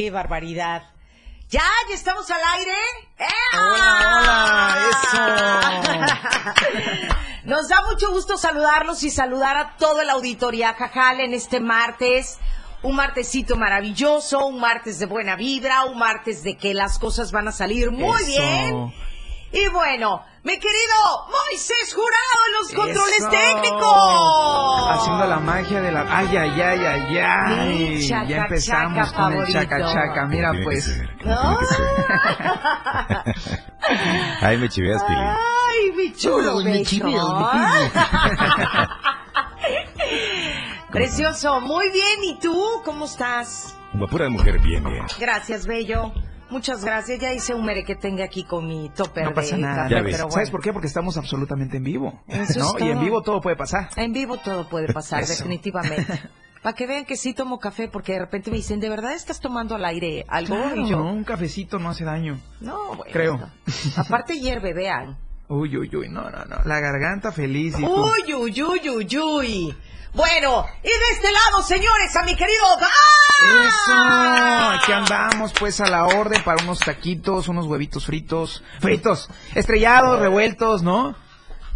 ¡Qué barbaridad! ¡Ya! ¿Ya estamos al aire? Hola, hola, eso. Nos da mucho gusto saludarlos y saludar a todo el auditoría Jajal en este martes. Un martesito maravilloso, un martes de buena vibra, un martes de que las cosas van a salir muy Eso. bien. Y bueno, mi querido Moisés Jurado en los controles técnicos. Haciendo la magia de la. Ay, ay, ay, ay, ay. Mi chaca, ya empezamos chaca con el chaca chaca. Mira, pues. ser. Ay, me chiveas, Pili. Ay, mi chulo me Precioso, muy bien. ¿Y tú? ¿Cómo estás? Guapura de mujer, bien, bien. Gracias, Bello. Muchas gracias. Ya hice un mere que tenga aquí con mi topper No pasa de nada. café, Ya ves. pero bueno. ¿Sabes por qué? Porque estamos absolutamente en vivo. Eso ¿no? es Y en vivo todo puede pasar. En vivo todo puede pasar, definitivamente. Para que vean que sí tomo café, porque de repente me dicen, ¿de verdad estás tomando al aire algo? Claro, y yo, ¿no? Un cafecito no hace daño. no, bueno. Creo. Aparte hierve, vean. Uy, uy, uy. No, no, no. La garganta feliz y. Uy, uy, uy, uy, uy. Bueno, y de este lado, señores, a mi querido Eso, Dan. aquí andamos pues a la orden para unos taquitos, unos huevitos fritos, fritos, estrellados, revueltos, ¿no?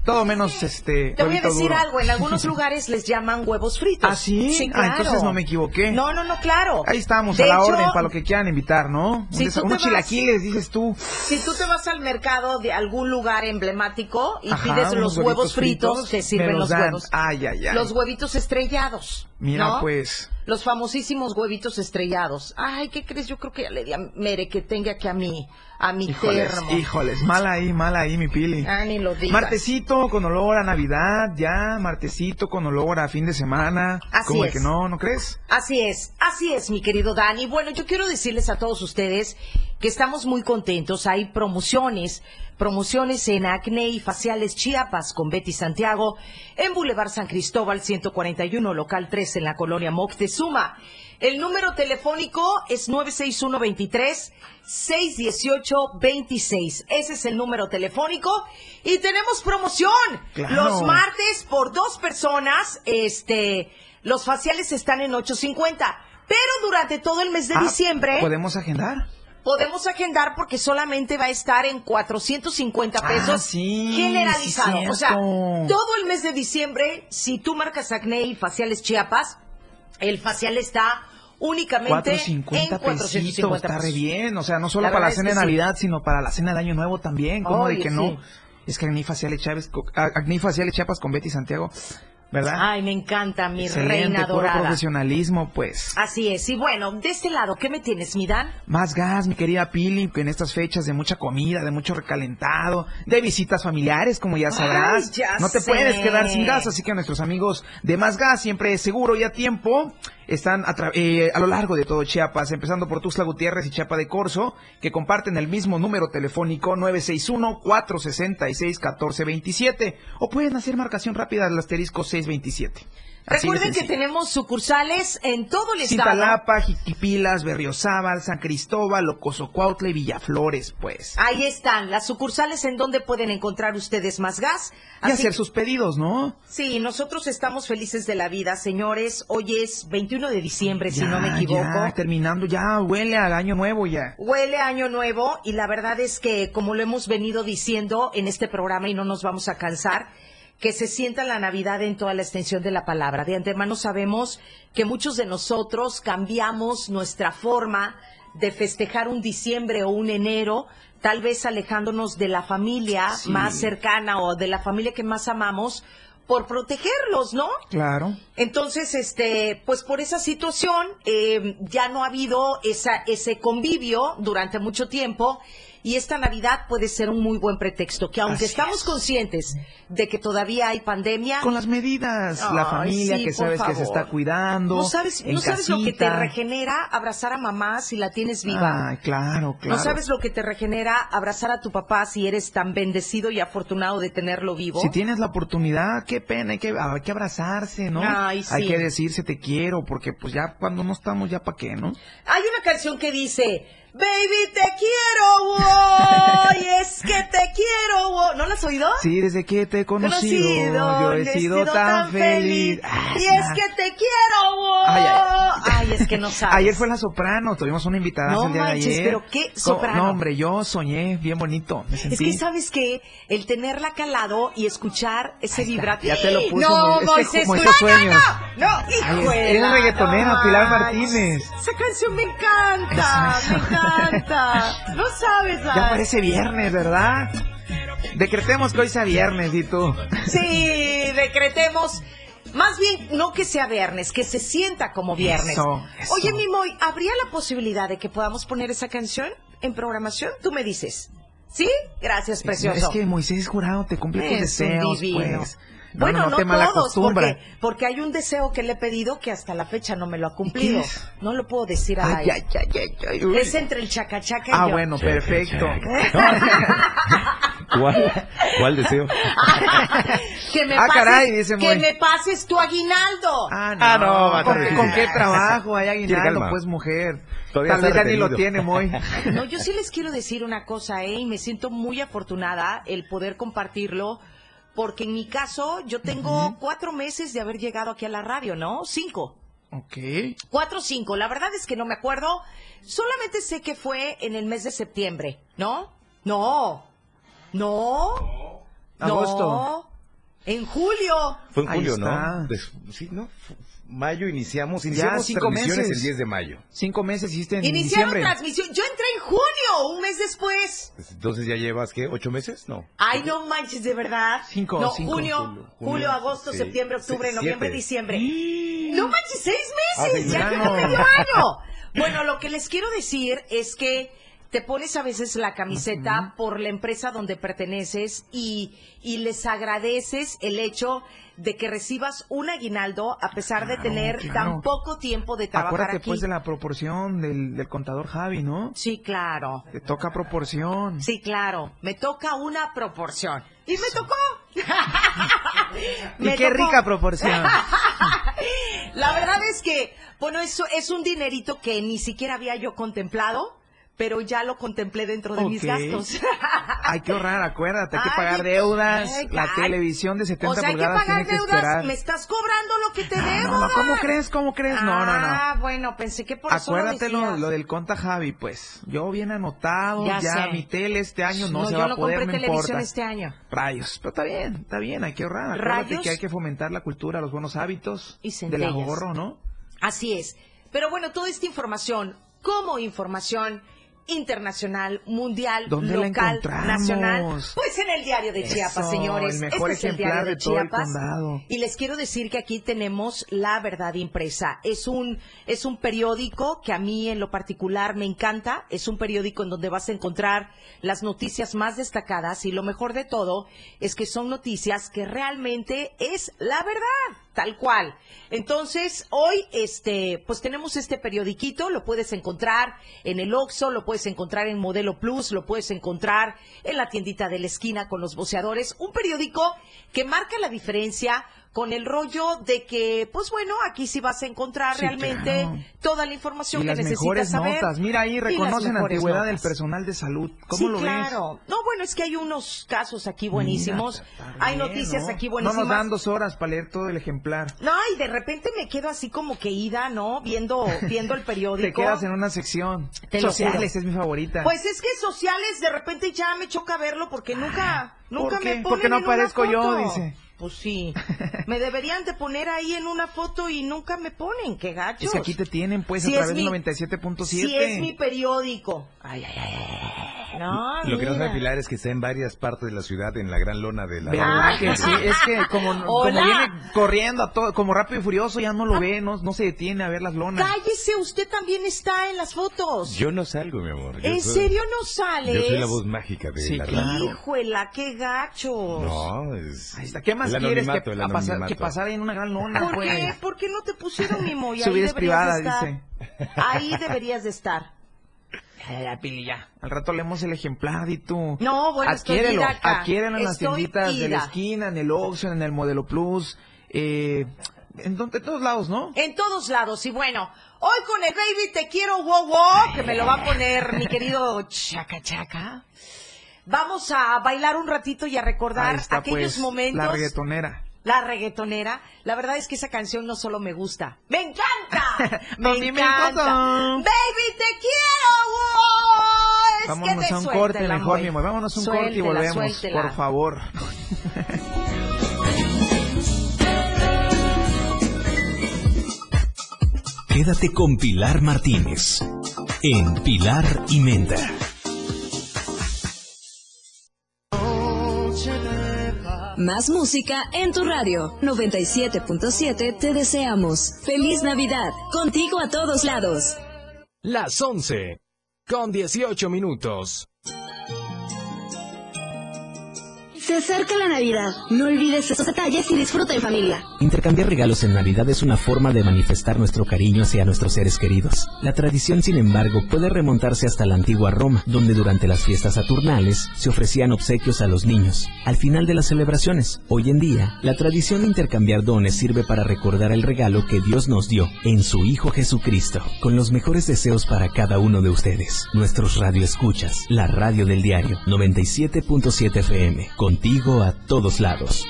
Todo menos este Te voy a decir duro. algo, en algunos lugares les llaman huevos fritos. ¿Ah, sí? Sí, Ah, claro. entonces no me equivoqué. No, no, no, claro. Ahí estamos, De a la hecho, orden para lo que quieran invitar, ¿no? Si unos vas- chilaquiles, dices tú. Si tú te vas al mercado de algún lugar emblemático y Ajá, pides los huevos fritos, fritos, te sirven los los huevos. Ay, ay, ay. Los huevitos estrellados. Mira, ¿no? pues. Los famosísimos huevitos estrellados. Ay, ¿qué crees? Yo creo que ya le di a Mere que tenga que a mi, a mi Híjoles, termo. híjoles, mal ahí, mal ahí, mi pili. Ah, ni lo digas. Martesito con olor a Navidad, ya, martesito con olor a fin de semana. Así ¿Cómo de es. que no, no crees? Así es, así es, mi querido Dani. Bueno, yo quiero decirles a todos ustedes que estamos muy contentos. Hay promociones, promociones en acné y faciales Chiapas con Betty Santiago, en Boulevard San Cristóbal 141, local 3 en la colonia Moctezuma. El número telefónico es 961-23 618-26. Ese es el número telefónico. Y tenemos promoción. Claro. Los martes por dos personas, este, los faciales están en 850. Pero durante todo el mes de Ah, diciembre ¿Podemos agendar? Podemos agendar porque solamente va a estar en 450 Ah, pesos sí, generalizado. sí, o sea, todo el mes de diciembre, si tú marcas acné y faciales Chiapas, el facial está únicamente 450 en pesitos, 450 está re bien. O sea, no solo La para la cena de sí. Navidad, sino para la cena de Año Nuevo también. ¿Cómo de que no? Es que Acné Facial Chávez, co- ah, Acné Facial Chiapas con Betty Santiago, ¿verdad? Ay, me encanta, mi Excelente, reina puro dorada. profesionalismo, pues. Así es. Y bueno, de este lado, ¿qué me tienes, mi Dan? Más gas, mi querida Pili, que en estas fechas de mucha comida, de mucho recalentado, de visitas familiares, como ya sabrás. ya no te sé. puedes quedar sin gas, así que nuestros amigos de Más Gas, siempre seguro y a tiempo, están a, eh, a lo largo de todo Chiapas, empezando por Tuxtla Gutiérrez y Chiapa de Corzo, que comparten el mismo número telefónico 961-466-1427, o pueden hacer marcación rápida al asterisco 627. Así Recuerden que tenemos sucursales en todo el estado. Cintalapa, Jiquipilas, Berriozábal, San Cristóbal, Ocosocuautla y Villaflores, pues. Ahí están las sucursales en donde pueden encontrar ustedes más gas. Y Así hacer sus pedidos, ¿no? Sí, nosotros estamos felices de la vida, señores. Hoy es 21 de diciembre, si Ya, no me equivoco. Ya, terminando, ya huele al año nuevo ya. Huele a año nuevo y la verdad es que, como lo hemos venido diciendo en este programa y no nos vamos a cansar, que se sienta la Navidad en toda la extensión de la palabra. De antemano sabemos que muchos de nosotros cambiamos nuestra forma de festejar un diciembre o un enero, tal vez alejándonos de la familia Sí. más cercana o de la familia que más amamos por protegerlos, ¿no? Claro. Entonces, este, pues por esa situación eh, ya no ha habido esa, ese convivio durante mucho tiempo Y esta Navidad puede ser un muy buen pretexto, que aunque Así estamos es. conscientes de que todavía hay pandemia, Con las medidas, la familia sí, que sabes que se está cuidando. no sabes, en no sabes lo que te regenera abrazar a mamá si la tienes viva. Ay, claro, claro. No sabes lo que te regenera abrazar a tu papá si eres tan bendecido y afortunado de tenerlo vivo. Si tienes la oportunidad, qué pena, hay que, hay que abrazarse, ¿no? Ay, sí. Hay que decirse te quiero, porque pues ya cuando no estamos, ya para qué, ¿no? Hay una canción que dice, Baby, te quiero, wow, y es que te quiero, wow. ¿No la has oído? Sí, desde que te he conocido, yo he sido tan feliz. Ah, Y es que te quiero, wow. Ay, Ay, es que no sabes. Ayer fue la soprano, tuvimos una invitada No el día manches, de ayer. pero qué soprano. No, hombre, yo soñé bien bonito, me Es sentí. que sabes que el tenerla calado y escuchar ese vibrato. ya te lo puso No, muy- es Moisés, como no, no, no, hijo eres la- reggaetonera, Pilar. Martínez. Esa canción me encanta, me encanta. No sabes, Ya parece viernes, ¿verdad? Decretemos que hoy sea viernes, y tú. Sí, decretemos. Más bien, no que sea viernes, que se sienta como viernes. Eso, eso. Oye, Mimoy, ¿habría la posibilidad de que podamos poner esa canción en programación? Tú me dices. ¿Sí? Gracias, precioso. Es que Moisés Jurado te cumple tus Es deseos, pues. No, bueno, no, no, no te todos, porque, porque hay un deseo que le he pedido que hasta la fecha no me lo ha cumplido. No lo puedo decir al Ay, ay, ay, ay, ay, uy. Es entre el chacachaca y Ah, yo. bueno, perfecto. ¿Cuál, ¿Cuál deseo? que me Ah, pases, caray, dice que Moy. me pases tu aguinaldo. Ah, no, Ah, no, va a ¿Con, con qué trabajo hay aguinaldo, pues, mujer? Todavía Tal vez ya ni lo tiene, muy. No, yo sí les quiero decir una cosa, ¿eh? Y me siento muy afortunada el poder compartirlo, porque en mi caso yo tengo cuatro meses de haber llegado aquí a la radio, ¿no? Cinco. Ok. Cuatro o cinco. La verdad es que no me acuerdo. Solamente sé que fue en el mes de septiembre, ¿no? No. No. Agosto. No. En julio. Fue en Ahí julio, está. ¿no? Sí, ¿no? Mayo iniciamos, iniciamos cinco transmisiones meses. el 10 de mayo. Cinco meses hiciste en Iniciaron diciembre. transmisión. Yo entré en junio, un mes después. Pues, Entonces ya llevas, ¿qué? ¿Ocho meses? No. Ay, no manches, de verdad. Cinco, no, cinco. junio, Julio, julio, junio, agosto, sí. septiembre, octubre, Sí, noviembre, siete. diciembre. No manches, seis Ah, meses, ya llevo medio año. Bueno, lo que les quiero decir es que te pones a veces la camiseta por la empresa donde perteneces y, y les agradeces el hecho de que recibas un aguinaldo a pesar de tener claro. tan poco tiempo de trabajar Acuérdate, aquí. pues, de la proporción del, del contador Javi, ¿no? Sí, claro. Te toca proporción. Sí, claro. Me toca una proporción. Y me tocó. Y qué tocó. rica proporción. La verdad es que, bueno, eso es un dinerito que ni siquiera había yo contemplado, pero ya lo contemplé dentro de mis gastos. Hay que ahorrar, acuérdate, hay que Ay, pagar deudas. ay, la ay. televisión de 70 o sea, hay que pulgadas pagar que deudas. esperar. Me estás cobrando lo que te No, debo. no, no, ¿cómo crees? ¿Cómo crees? No, no, no. Ah, bueno, pensé que por eso lo Acuérdate lo, lo del conta Javi, pues. Yo bien anotado, Ya mi tele este año no, se va a poder, televisión importa. este año. Rayos, pero está bien, está bien, hay que ahorrar. Acuérdate Rayos. que hay que fomentar la cultura, los buenos hábitos Y del ahorro, ¿no? Así es. Pero bueno, toda esta información, como información internacional, mundial, ¿Dónde la local, nacional, pues en el diario de Chiapas, señores. el mejor este es el diario de, de todo el Chiapas. Y les quiero decir que aquí tenemos la verdad impresa. Es un es un periódico que a mí en lo particular me encanta. Es un periódico en donde vas a encontrar las noticias más destacadas y lo mejor de todo es que son noticias que realmente es la verdad, tal cual. Entonces, hoy este pues tenemos este periodiquito, lo puedes encontrar en el Oxxo, lo puedes encontrar en Modelo Plus, lo puedes encontrar en la tiendita de la esquina con los voceadores, un periódico que marca la diferencia con el rollo de que, pues bueno, aquí sí vas a encontrar Sí, realmente claro. toda la información Y que las necesitas mejores saber. notas. Mira ahí, reconocen antigüedad del notas. personal de salud. ¿Cómo sí, lo ves? claro. No, bueno, es que hay unos casos aquí buenísimos. Mira, hay bien, noticias ¿no? aquí No buenísimas. nos dan dos horas para leer todo el ejemplar. No, y de repente me quedo así como que ida, ¿no? Viendo, viendo el periódico. Te quedas en una sección. Te Sociales es mi favorita. Pues es que sociales de repente ya me choca verlo porque nunca, nunca ¿por me ponen Porque no en una aparezco yo, dice. Pues sí. Me deberían de poner ahí en una foto y nunca me ponen, qué gachos. es que aquí te tienen, pues, Si a través del 97.7. Si es mi periódico. Ay, ay, ay, ay, No, Lo que no sabe Pilar es que está en varias partes de la ciudad, en la gran lona de la... ¿Verdad que sí? Es que como, viene corriendo a todo, como rápido y furioso, ya no lo ve, no, no se detiene a ver las lonas. Cállese, usted también está en las fotos. Yo no salgo, mi amor. Yo ¿En soy- serio no sales? Yo soy la voz mágica de Sí, la claro. radio. Híjuela, qué gachos. No, es... Ahí está. ¿Qué más el quieres que, anonimato, el a pasar, que pasar en una gran lona, ¿Por pues? qué? ¿Por qué no te pusieron mimo? Y Su ahí vida es deberías privada, de estar. dice. Ahí deberías de estar. Ya, Pili, ya. Al rato leemos el ejemplar y tú. No, bueno, estoy Adquiérelo, ida acá. adquiérelo en las Estoy tienditas de la esquina, en el Oxxo, en el Modelo Plus, eh, en, donde, en todos lados, ¿no? En todos lados. Y bueno, hoy con el baby te quiero wow wow, que me lo va a poner mi querido Chaca Chaca. Vamos a bailar un ratito y a recordar está, aquellos pues, momentos. La reggaetonera. La reggaetonera. La verdad es que esa canción no solo me gusta. ¡Me encanta! ¡Me encanta! ¡Baby, te quiero! wow! Vámonos a un suelta corte mejor, mi amor. Vámonos a un corte y Suéltela, volvemos, suéltela. por favor. Quédate con Pilar Martínez en Pilar y Menta. Más música en tu radio. 97.7 te deseamos. Feliz Navidad. Contigo a todos lados. Las 11 con 18 minutos. Se acerca la Navidad. No olvides esos detalles y disfruta en familia. Intercambiar regalos en Navidad es una forma de manifestar nuestro cariño hacia nuestros seres queridos. La tradición, sin embargo, puede remontarse hasta la antigua Roma, donde durante las fiestas saturnales se ofrecían obsequios a los niños. Al final de las celebraciones, hoy en día, la tradición de intercambiar dones sirve para recordar el regalo que Dios nos dio en su Hijo Jesucristo, con los mejores deseos para cada uno de ustedes. Nuestros radioescuchas, la radio del diario 97.7 FM, contigo a todos lados.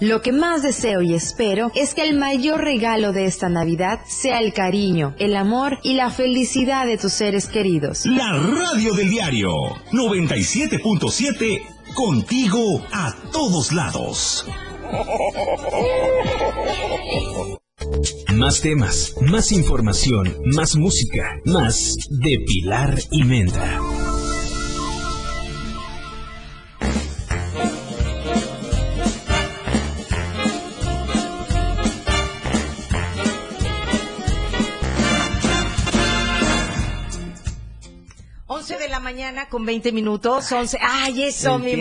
Lo que más deseo y espero es que el mayor regalo de esta Navidad sea el cariño, el amor y la felicidad de tus seres queridos. La radio del diario 97.7 contigo a todos lados. Más temas, más información, más música, más de Pilar y Menta. Mañana con 20 minutos. 11. ¡Ay, eso, El mi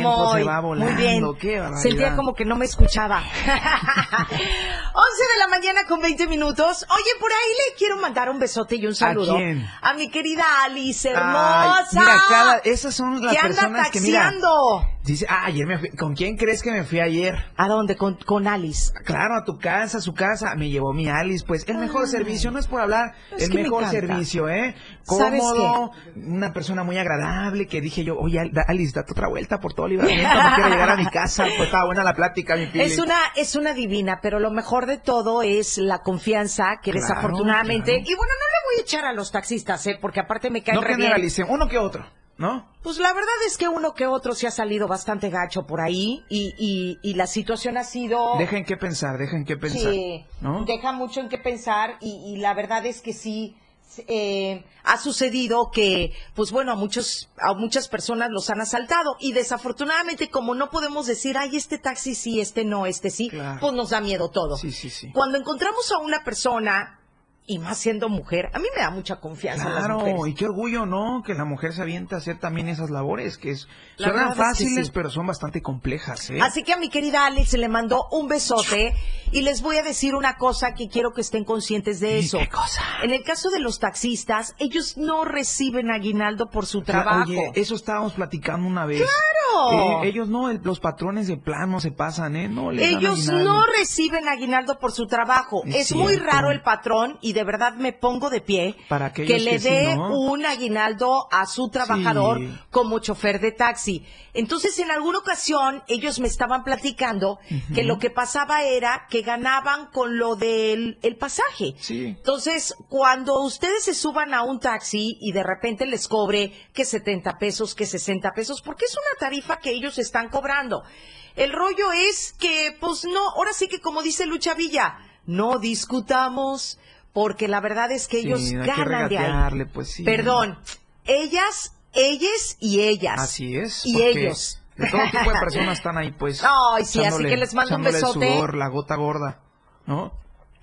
volando, Muy bien. qué. Sentía como que no me escuchaba. 11 de la mañana con 20 minutos. Oye, por ahí le quiero mandar un besote y un saludo. quién? A mi querida Alice, Ay, hermosa. mira, cada- esas son las que anda personas que, mira, taxiando. Dice, ah, ayer me fui. ¿Con quién crees que me fui ayer? ¿A dónde? Con, con Alice. Claro, a tu casa, a su casa. Me llevó mi Alice, pues el mejor servicio, no es por hablar, Es el me mejor servicio, ¿eh? ¿Sabes Cómodo, una persona muy agradable que dije yo, oye, Al- Alice, date otra vuelta por todo libramiento, no quiero llegar a mi casa. Pues estaba buena la plática, mi Pili. Es una, es una divina, pero lo mejor de todo es la confianza que Claro, desafortunadamente, claro. y bueno, no le voy a echar a los taxistas, ¿eh? porque aparte me caen No re bien. generalicen, uno que otro, ¿no? Pues la verdad es que uno que otro se ha salido bastante gacho por ahí y, y, y la situación ha sido... Dejen qué pensar, dejen qué pensar, Sí, ¿no? deja mucho en qué pensar y, y la verdad es que sí eh, ha sucedido que, pues bueno, a muchos a muchas personas los han asaltado y desafortunadamente como no podemos decir, ay, este taxi sí, este no, este sí, Claro. pues nos da miedo todo. Sí, sí, sí. Cuando encontramos a una persona y más siendo mujer, a mí me da mucha confianza las Claro, mujeres. y qué orgullo, ¿no? Que la mujer se avienta a hacer también esas labores, que es, La suenan verdad es que fáciles, sí. pero son bastante complejas, ¿eh? Así que a mi querida Alex le mandó un besote y les voy a decir una cosa que quiero que estén conscientes de eso. ¿Qué cosa? En el caso de los taxistas, ellos no reciben aguinaldo por su trabajo. Oye, eso estábamos platicando una vez. ¡Claro! Eh, ellos no, el- los patrones de plano se pasan, ¿eh? No, les Ellos no reciben aguinaldo por su trabajo. Es Es, muy raro el patrón y de verdad me pongo de pie Para que le que sí, dé ¿no? un aguinaldo a su trabajador Sí. como chofer de taxi. Entonces, en alguna ocasión, ellos me estaban platicando que lo que pasaba era que ganaban con lo del el pasaje. Sí. Entonces, cuando ustedes se suban a un taxi y de repente les cobre que 70 pesos, que 60 pesos, porque es una tarifa que ellos están cobrando. El rollo es que, pues no, ahora sí que como dice Lucha Villa, no discutamos porque la verdad es que ellos Sí, hay que ganan de ahí. pues sí. Perdón, ellas, ellas y ellas. Así es. Y ellos. De todo tipo de personas están ahí, pues. Ay, sí, así que les mando un echándole el besote. sudor, la gota gorda, ¿no?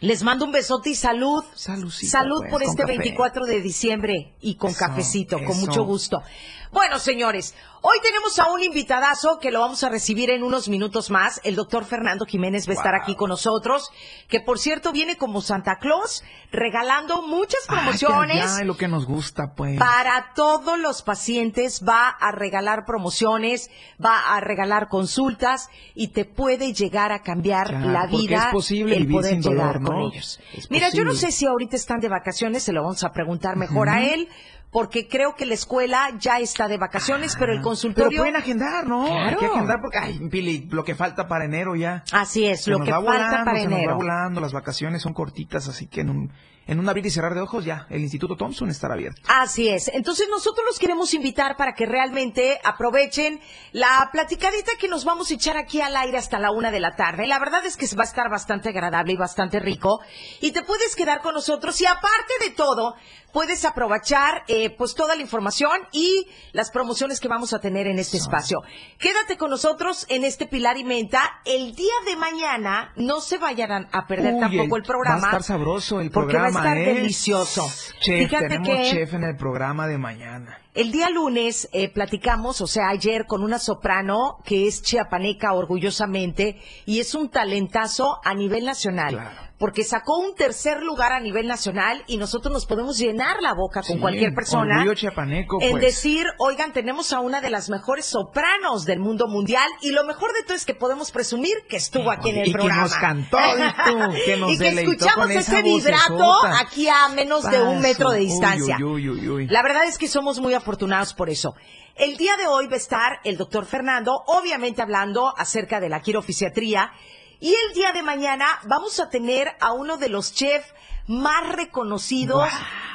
Les mando un besote y salud. Saludcita, Salud pues, por con este café. 24 de diciembre y con Eso, cafecito, con eso. mucho gusto. Bueno, señores, hoy tenemos a un invitadazo que lo vamos a recibir en unos minutos más. El doctor Fernando Jiménez va a estar aquí con nosotros, que por cierto viene como Santa Claus regalando muchas promociones. Ay, ay, ay, lo que nos gusta, pues. Para todos los pacientes va a regalar promociones, va a regalar consultas y te puede llegar a cambiar la vida es posible el vivir poder sin dolor, llegar ¿no? con ellos. Es Mira, yo no sé si ahorita están de vacaciones, se lo vamos a preguntar mejor a él, porque creo que la escuela ya está de vacaciones, pero el Pero consultorio pueden agendar, ¿no? Claro. Hay que agendar porque, ay, Pili, lo que falta para enero ya. Así es, Se lo que va falta volando, para se nos va enero. volando, las vacaciones son cortitas, así que en un, en un abrir y cerrar de ojos ya, el Instituto Thompson estará abierto. Así es. Entonces nosotros los queremos invitar para que realmente aprovechen la platicadita que nos vamos a echar aquí al aire hasta la una de la tarde. La verdad es que va a estar bastante agradable y bastante rico. Y te puedes quedar con nosotros y aparte de todo, puedes aprovechar eh, pues toda la información y las promociones que vamos a tener en este espacio. Quédate con nosotros en este Pilar y Menta. El día de mañana no se vayan a perder Uy, tampoco el, programa. Va a estar sabroso el porque programa, va a estar ¿eh? delicioso. Chef, Fíjate tenemos que- chef en el programa de mañana. El día lunes eh, platicamos, o sea, ayer con una soprano que es chiapaneca orgullosamente y es un talentazo a nivel nacional. Claro. Porque sacó un tercer lugar a nivel nacional y nosotros nos podemos llenar la boca con Sí, cualquier persona. chiapaneco, En pues. decir, oigan, tenemos a una de las mejores sopranos del mundo mundial y lo mejor de todo es que podemos presumir que estuvo aquí en el y programa. que nos cantó, di tú, que nos y que deleitó escuchamos ese vibrato aquí a menos de un metro de distancia. uy, uy, uy, uy. La verdad es que somos muy afortunados por eso. El día de hoy va a estar el doctor Fernando, obviamente hablando acerca de la quirofisiatría. Y el día de mañana vamos a tener a uno de los chefs más reconocidos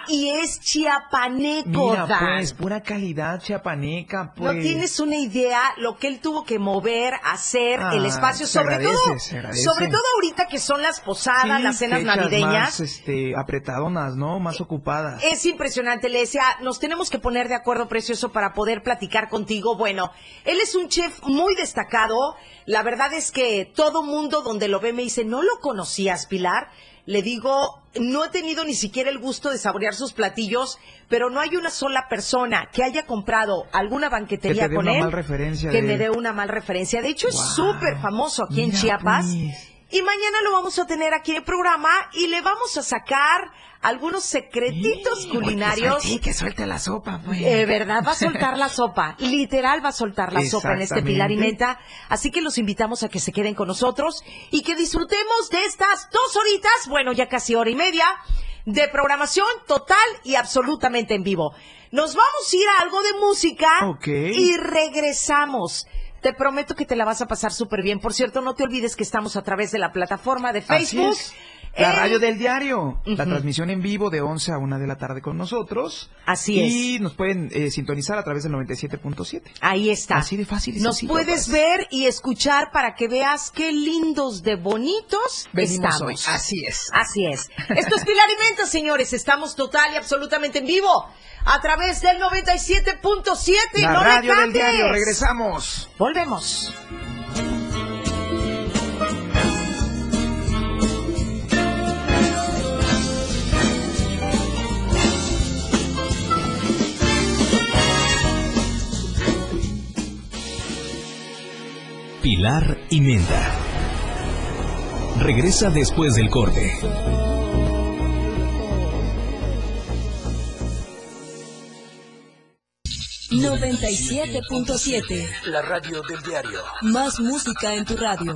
y es chiapaneco. Mira, Dan. pues, pura calidad chiapaneca, pues. No tienes una idea lo que él tuvo que mover, hacer Ah, el espacio, se sobre agradece, todo, sobre todo ahorita que son las posadas, Sí, las cenas navideñas. Más, este, apretadonas, ¿no? Más ocupadas. Es impresionante, le decía, nos tenemos que poner de acuerdo, precioso, para poder platicar contigo. Bueno, él es un chef muy destacado. La verdad es que todo mundo donde lo ve me dice, ¿no lo conocías, Pilar? Le digo, no he tenido ni siquiera el gusto de saborear sus platillos, pero no hay una sola persona que haya comprado alguna banquetería con él que me dé una mal referencia. De hecho, es súper famoso aquí en Mira, Chiapas. pues. Y mañana lo vamos a tener aquí en el programa y le vamos a sacar algunos secretitos Sí, culinarios. Sí, que suelte la sopa, pues. Eh, ¿Verdad? Va a soltar la sopa. Literal va a soltar la sopa en este Pilar y. Menta. Así que los invitamos a que se queden con nosotros y que disfrutemos de estas dos horitas, bueno, ya casi hora y media, de programación total y absolutamente en vivo. Nos vamos a ir a algo de música y regresamos. Te prometo que te la vas a pasar súper bien. Por cierto, no te olvides que estamos a través de la plataforma de Así Facebook. es. La radio del diario, la transmisión en vivo de 11 a 1 de la tarde con nosotros. Así es. Y nos pueden eh, sintonizar a través del 97.7. Ahí está. Así de fácil y Nos sencillo, puedes pues. ver y escuchar para que veas qué lindos de bonitos Venimos estamos. hoy. Así es. Así es. Esto es Pilar y Menta, señores. Estamos total y absolutamente en vivo a través del 97.7. La ¡No radio del diario, regresamos. Volvemos. Pilar y Menta. Regresa después del corte. $97.7. La radio del diario. Más música en tu radio.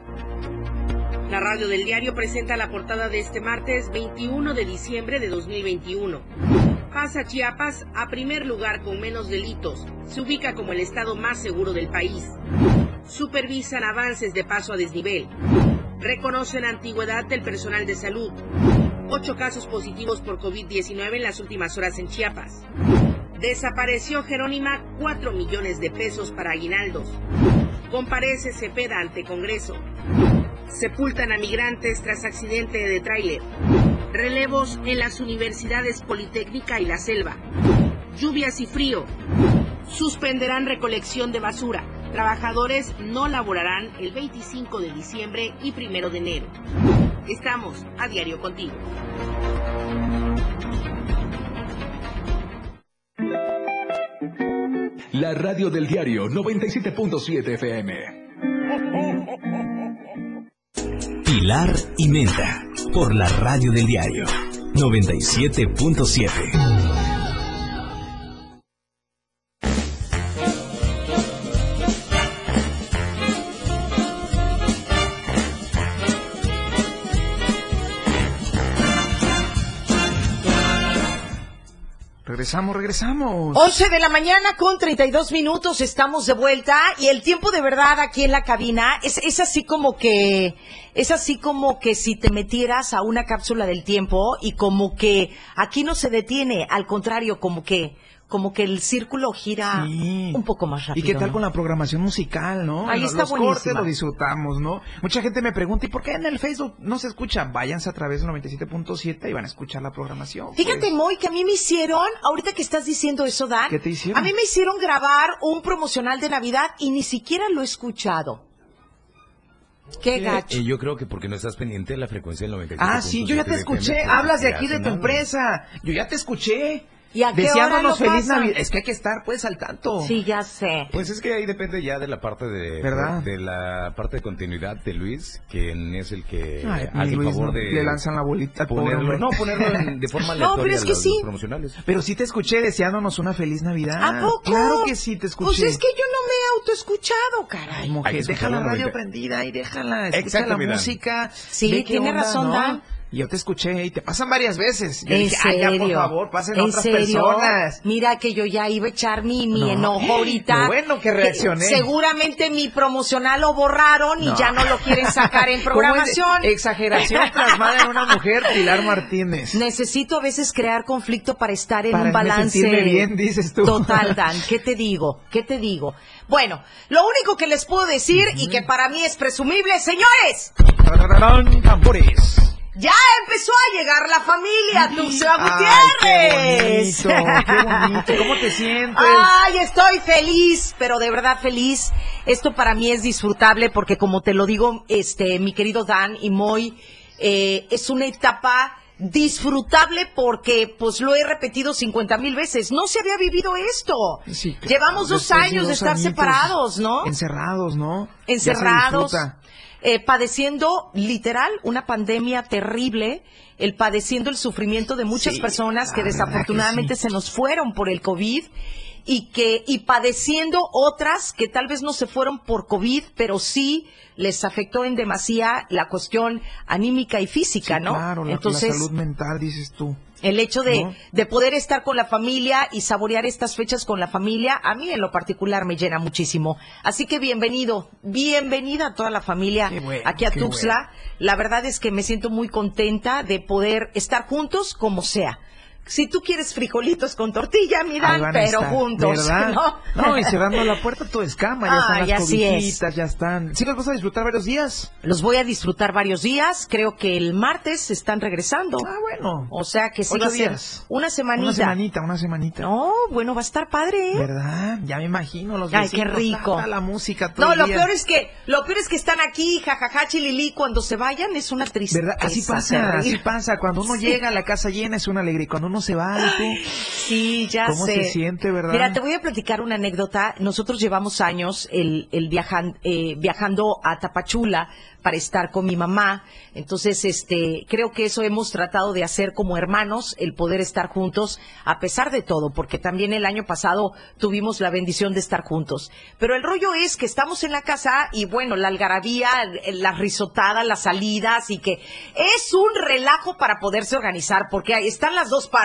La radio del diario presenta la portada de este martes 21 de diciembre de 2021. Pasa Chiapas a primer lugar con menos delitos. Se ubica como el estado más seguro del país. Supervisan avances de paso a desnivel. Reconocen antigüedad del personal de salud. Ocho casos positivos por COVID-19 en las últimas horas en Chiapas. Desapareció Jerónima 4 millones de pesos para aguinaldos. Comparece Cepeda ante Congreso. Sepultan a migrantes tras accidente de tráiler. Relevos en las universidades Politécnica y La Selva. Lluvias y frío. Suspenderán recolección de basura. Trabajadores no laborarán el 25 de diciembre y 1 de enero. Estamos a diario contigo. La radio del diario 97.7 FM. Pilar y Menta, por la radio del diario 97.7. Regresamos, regresamos. 11 de la mañana con 32 minutos, estamos de vuelta y el tiempo de verdad aquí en la cabina es, es así como que, es así como que si te metieras a una cápsula del tiempo y como que aquí no se detiene, al contrario, como que como que el círculo gira Sí. un poco más rápido. ¿Y qué tal ¿no? con la programación musical, no? Ahí Los- está los cortes lo disfrutamos, ¿no? Mucha gente me pregunta, ¿y por qué en el Facebook no se escucha? Váyanse a través del 97.7 y van a escuchar la programación. Fíjate, pues. Moy, que a mí me hicieron, ahorita que estás diciendo eso, Dan, ¿Qué te hicieron? a mí me hicieron grabar un promocional de Navidad y ni siquiera lo he escuchado. Qué gacho. Eh, yo creo que porque no estás pendiente de la frecuencia del 97. Ah, sí, yo ya te escuché. Hablas de aquí de tu empresa. Yo ya te escuché. ¿Y a qué hora Deseándonos lo feliz? Navidad. Es que hay que estar, pues, al tanto. Sí, ya sé. Pues es que ahí depende ya de la parte de, ¿Verdad? de la parte de continuidad de Luis, quien es el que Ay, el favor no, de le lanzan la bolita ponerlo, no ponerlo en- de forma No, aleatoria pero es que los, sí. los promocionales. Pero sí te escuché deseándonos una feliz Navidad. ¿A poco? Claro que sí te escuché. Pues es que yo no me he autoescuchado, caray. Ay, mujer, deja la radio 90. prendida y déjala, escucha Exacto, la música. Sí, tiene onda, razón, ¿no? Dan. Y yo te escuché y te pasan varias veces. Yo ¿En dije, ay, ya, por serio? favor, pasen ¿En otras serio? personas. Mira que yo ya iba a echar mi, mi No. enojo ahorita. Qué bueno que reaccioné. seguramente mi promocional lo borraron y No. ya no lo quieren sacar en programación. Exageración plasmada en una mujer, Pilar Martínez. Necesito a veces crear conflicto para estar en Para un balance. bien, dices tú. Total, Dan. ¿Qué te digo? ¿Qué te digo? Bueno, lo único que les puedo decir y que para mí es presumible, señores, Tarararán, tambores. Ya empezó a llegar la familia Tuxtla Ay, Gutiérrez. qué bonito, qué bonito. ¿Cómo te sientes? Ay, estoy feliz, pero de verdad feliz. Esto para mí es disfrutable porque como te lo digo, este, mi querido Dan y Moy, eh, es una etapa disfrutable porque pues lo he repetido 50 mil veces. No se había vivido esto. Sí, claro, Llevamos dos después años de dos estar separados, ¿no? Encerrados, ¿no? Ya se encerrados. Eh, padeciendo literal una pandemia terrible, el padeciendo el sufrimiento de muchas Sí, personas que desafortunadamente que sí. se nos fueron por el COVID y que y padeciendo otras que tal vez no se fueron por COVID, pero sí les afectó en demasía la cuestión anímica y física, Sí, ¿no? Claro, la, Entonces, la salud mental, dices tú. El hecho de, ¿No? de poder estar con la familia y saborear estas fechas con la familia, a mí en lo particular me llena muchísimo. Así que bienvenido, bienvenida a toda la familia bueno, aquí a Tuxtla. La verdad es que me siento muy contenta de poder estar juntos como sea. Si tú quieres frijolitos con tortilla, miran, pero estar, juntos, ¿verdad? ¿no? y cerrando la puerta todo es cama, ya están Ay, las así es. cobijitas, ya están. ¿Sí los vas a disfrutar varios días? Los voy a disfrutar varios días. Creo que el martes están regresando. Ah, bueno. O sea que sí Ocho va a ser días. una semanita. Una semanita, una semanita. No, bueno, va a estar padre. ¿eh? ¿Verdad? Ya me imagino los Ay, qué rico. la música todo No, el lo peor es que lo peor es que están aquí, jajaja, chilili, cuando se vayan es una tristeza. ¿Verdad? Así pasa, así pasa. Cuando uno Sí. llega a la casa llena es una alegría. Cuando uno uno se va. Sí, ya ¿Cómo sé. se siente, verdad? Mira, te voy a platicar una anécdota. Nosotros llevamos años el, el viajan- eh, viajando a Tapachula para estar con mi mamá. Entonces, este, creo que eso hemos tratado de hacer como hermanos, el poder estar juntos a pesar de todo, porque también el año pasado tuvimos la bendición de estar juntos. Pero el rollo es que estamos en la casa y bueno, la algarabía, las risotadas, las salidas y que es un relajo para poderse organizar, porque ahí están las dos partes.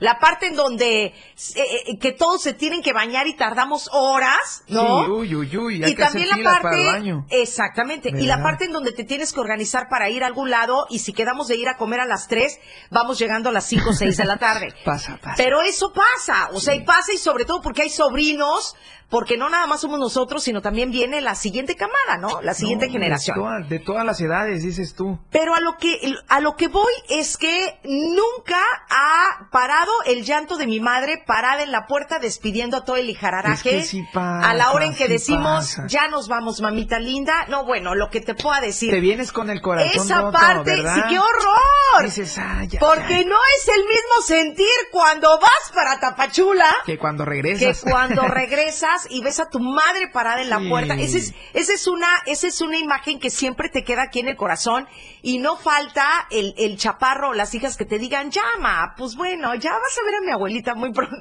La parte en donde eh, eh, que todos se tienen que bañar y tardamos horas, ¿no? Sí, uy, uy, uy, hay y que hacer también la parte, para el baño. exactamente, y la parte en donde te tienes que organizar para ir a algún lado y si quedamos de ir a comer a las 3, vamos llegando a las 5 o 6 de la tarde. Pasa, pasa. Pero eso pasa, o sea, y pasa y sobre todo porque hay sobrinos, porque no nada más somos nosotros, sino también viene la siguiente camada, ¿no? La siguiente No, generación. De, todas- de todas las edades, dices tú. Pero a lo que a lo que voy es que nunca ha parado el llanto de mi madre parada en la puerta despidiendo a todo el lijararaje. Es que sí pasa, a la hora en que sí decimos, pasa. ya nos vamos, mamita linda. No, bueno, lo que te pueda decir. Te vienes con el corazón Esa roto, parte, ¿verdad? sí, qué horror. Dices, ah, ya, Porque ya. no es el mismo sentir cuando vas para Tapachula Que cuando que regresas. cuando regresas y ves a tu madre parada en la Sí. puerta. Esa es, esa es una, esa es una imagen que siempre te queda aquí en el corazón y no falta el, el chaparro o las hijas que te digan, llama, pues bueno, ya vas a ver a mi abuelita muy pronto.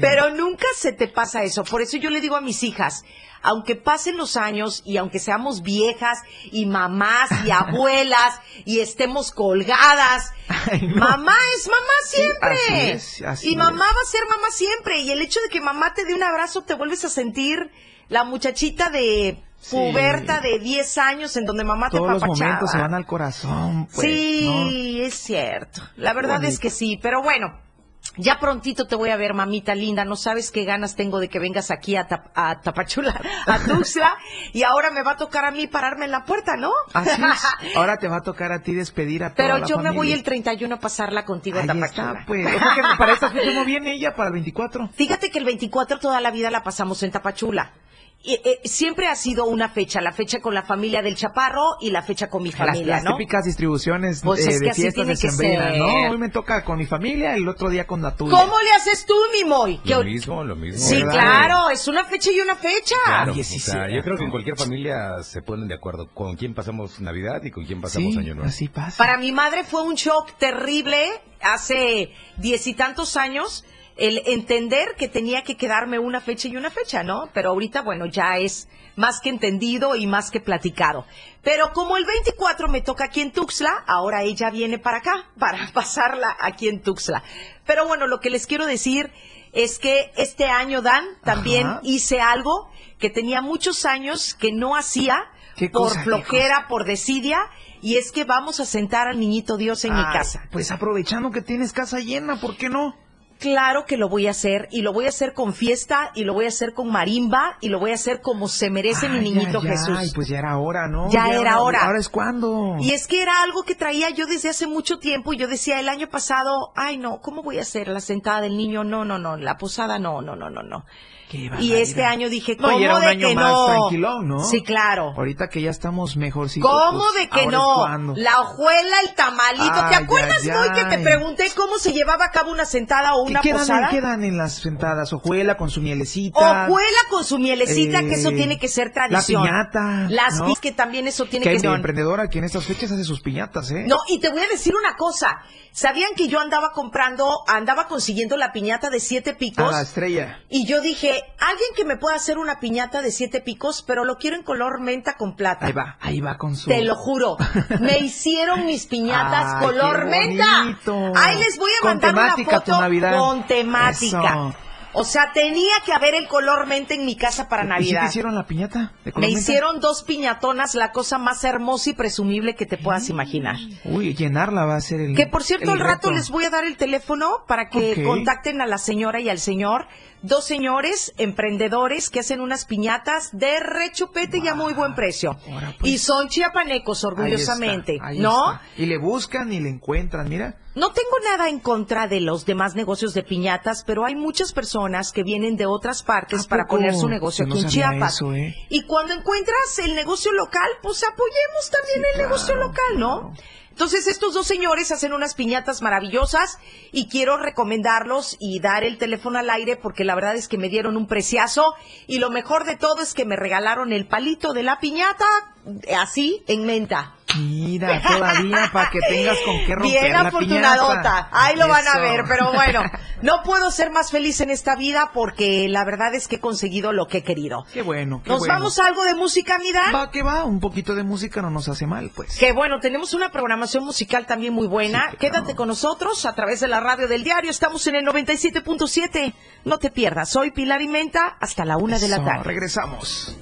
Pero nunca se te pasa eso. Por eso yo le digo a mis hijas, aunque pasen los años y aunque seamos viejas y mamás y abuelas y estemos colgadas, Ay, no. mamá es mamá siempre. así es, así y mamá es. va a ser mamá siempre. Y el hecho de que mamá te dé un abrazo, te vuelves a sentir la muchachita de Sí. puberta de 10 años en donde mamá te Todos los papachaba. momentos se van al corazón, pues, sí, es cierto. La verdad es que sí, pero bueno. Ya prontito te voy a ver, mamita linda. No sabes qué ganas tengo de que vengas aquí a, Tap- a Tapachula, a Tuxtla. y ahora me va a tocar a mí pararme en la puerta, ¿no? Así es. Ahora te va a tocar a ti despedir a toda Pero la yo me voy el 31 a pasarla contigo a Ahí Tapachula. está, pues. O sea que para esta fecha no viene ella, para el 24. Fíjate que el 24 toda la vida la pasamos en Tapachula. Y, eh, siempre ha sido una fecha, la fecha con la familia del Chaparro y la fecha con mi familia, las ¿no? típicas distribuciones Pues eh, es que de fiestas ser. ¿no? Hoy me toca con mi familia, el otro día con la tuya. ¿Cómo le haces tú, mi Moy? Lo mismo, lo mismo. Sí, ¿verdad? claro, es una fecha y una fecha. Claro, Oye, o sea, yo creo que en cualquier familia se ponen de acuerdo con quién pasamos Navidad y con quién pasamos Sí, Año Nuevo. así pasa. Para mi madre fue un shock terrible hace diez y tantos años el entender que tenía que quedarme una fecha y una fecha, ¿no? Pero ahorita, bueno, ya es más que entendido y más que platicado. Pero como el 24 me toca aquí en Tuxtla, ahora ella viene para acá, para pasarla aquí en Tuxtla. Pero bueno, lo que les quiero decir es que este año, Dan, también Ajá. hice algo que tenía muchos años que no hacía ¿Qué por cosa, flojera, por desidia, y es que vamos a sentar al niñito Dios en mi casa. Pues aprovechando que tienes casa llena, ¿por qué no? Claro que lo voy a hacer, y lo voy a hacer con fiesta, y lo voy a hacer con marimba, y lo voy a hacer como se merece mi niñito ya, Jesús. Ay, pues ya era hora, ¿no? Ya era hora. Ahora es cuando. Y es que era algo que traía yo desde hace mucho tiempo y yo decía el año pasado, ay no, ¿cómo voy a hacer la sentada del niño? No, no, no, la posada no, no, no, no, no. Qué Y este año dije, No, ¿cómo y era un de año que más no? tranquilón, ¿no? Sí, claro. Ahorita que ya estamos mejorcitos. ¿Cómo pues, de que no? La hojuela, el tamalito. ¿Te Ay, acuerdas, ay, Moy, que te ay. pregunté cómo se llevaba a cabo una sentada o ¿Qué una quedan, posada? en, quedan en las sentadas? Hojuela con su mielecita. Hojuela con su mielecita, que eso Eh, tiene que ser la tradición. piñata, Las ¿no? que también eso tiene Que que ser. emprendedora que en estas fechas hace sus piñatas, ¿eh? No, y te voy a decir una cosa. ¿Sabían que yo andaba comprando, andaba consiguiendo la piñata de siete A picos? la estrella. Y yo dije, alguien que me pueda hacer una piñata de siete picos, pero lo quiero en color menta con plata. Ahí va, ahí va con su... Te lo juro. Me hicieron mis piñatas Ay, color menta. Ahí les voy a Con mandar temática una tu foto Navidad. con temática. Eso. O sea, tenía que haber el color menta en mi casa para ¿Y si Navidad. te hicieron la piñata? de color Me menta? hicieron dos piñatonas, la cosa más hermosa y presumible que te puedas imaginar. Uy, llenarla va a ser el Que por cierto, el al rato les voy a dar el teléfono para que contacten a la señora y al señor. Dos señores emprendedores que hacen unas piñatas de rechupete y a muy buen precio. Ahora, pues. Y son chiapanecos, Ahí orgullosamente. está, ahí ¿No? está. Y le buscan y le encuentran, mira. No tengo nada en contra de los demás negocios de piñatas, pero hay muchas personas que vienen de otras partes ¿A para poner su negocio aquí no en Chiapas. eso, ¿eh? Y cuando encuentras el negocio local, pues apoyemos también Sí, el negocio local, ¿no? claro. Entonces estos dos señores hacen unas piñatas maravillosas y quiero recomendarlos y dar el teléfono al aire porque la verdad es que me dieron un preciazo y lo mejor de todo es que me regalaron el palito de la piñata así en menta. Mira, todavía para que tengas con qué romper Bien la afortunadota. piñata. Ahí lo van a ver, pero bueno, no puedo ser más feliz en esta vida porque la verdad es que he conseguido lo que he querido. Qué bueno, qué ¿Nos bueno. vamos a algo de música, mira? Va que va, un poquito de música no nos hace mal, pues. Que bueno, tenemos una programación musical también muy buena. Quédate con nosotros a través de la radio del diario. Estamos en el 97.7. No te pierdas. Soy Pilar y Menta hasta la una de la tarde. Regresamos.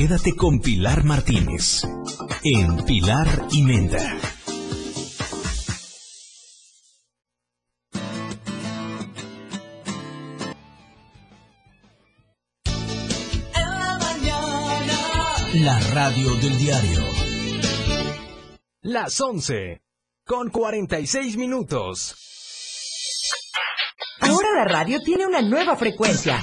Quédate con Pilar Martínez en Pilar y Menta. La radio del diario. Las 11 con 46 minutos. Ahora la radio tiene una nueva frecuencia.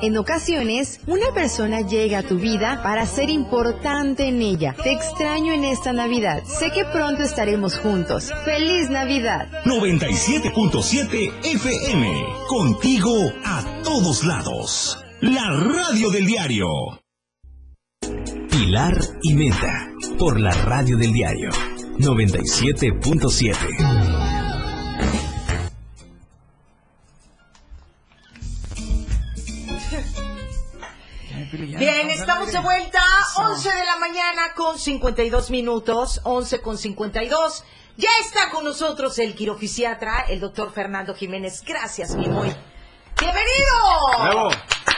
En ocasiones, una persona llega a tu vida para ser importante en ella. Te extraño en esta Navidad. Sé que pronto estaremos juntos. ¡Feliz Navidad! 97.7 FM. Contigo a todos lados. La radio del diario. Pilar y Menta. Por la radio del diario. 97.7. Bien, estamos de vuelta. 11 de la mañana con 52 minutos. 11 con 52. Ya está con nosotros el quirofisiatra, el doctor Fernando Jiménez. Gracias, mi muy. ¡Bienvenido! Bravo.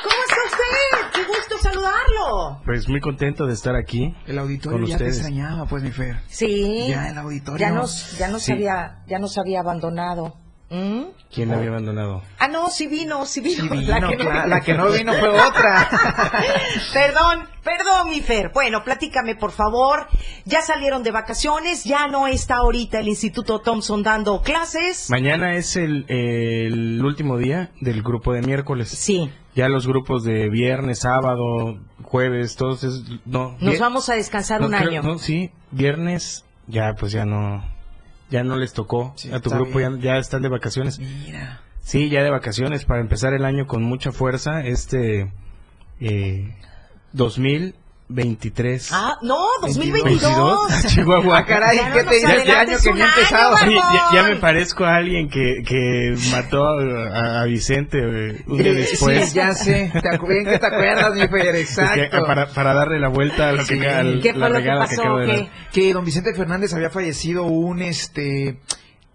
¿Cómo está usted? ¡Qué gusto saludarlo! Pues muy contento de estar aquí. El auditorio con ya te ustedes. extrañaba, pues, mi Fer. Sí. Ya el auditorio. Ya nos, ya nos Sí. había, ya nos había abandonado. ¿Mm? ¿Quién me había abandonado? Ah, no, sí vino, sí vino. Sí vino, cla- la que no vino fue otra. perdón, perdón, mi Fer. Bueno, platícame, por favor. Ya salieron de vacaciones, ya no está ahorita el Instituto Thompson dando clases. Mañana es el, el último día del grupo de miércoles. Sí. Ya los grupos de viernes, sábado, jueves, todos es, no. Nos vamos a descansar no, un creo- año. no, sí, viernes, ya pues ya no, ya no les tocó. a tu grupo ya, están de vacaciones. Mira. Sí, ya de vacaciones para empezar el año con mucha fuerza. Este eh, 2023. Ah, no, 2022. 22. Chihuahua. Ah, caray, Ya ¿qué te dice este adelantes año que año, empezado? ya, ya me parezco a alguien que, que mató a, a Vicente eh, un día después. Sí, ya sé. Te bien que te acuerdas, mi Fer, Es que, exacto. para, para darle la vuelta a lo Sí. que, al- ¿Qué la lo que pasó, acabo de qué? Que don Vicente Fernández había fallecido un, este,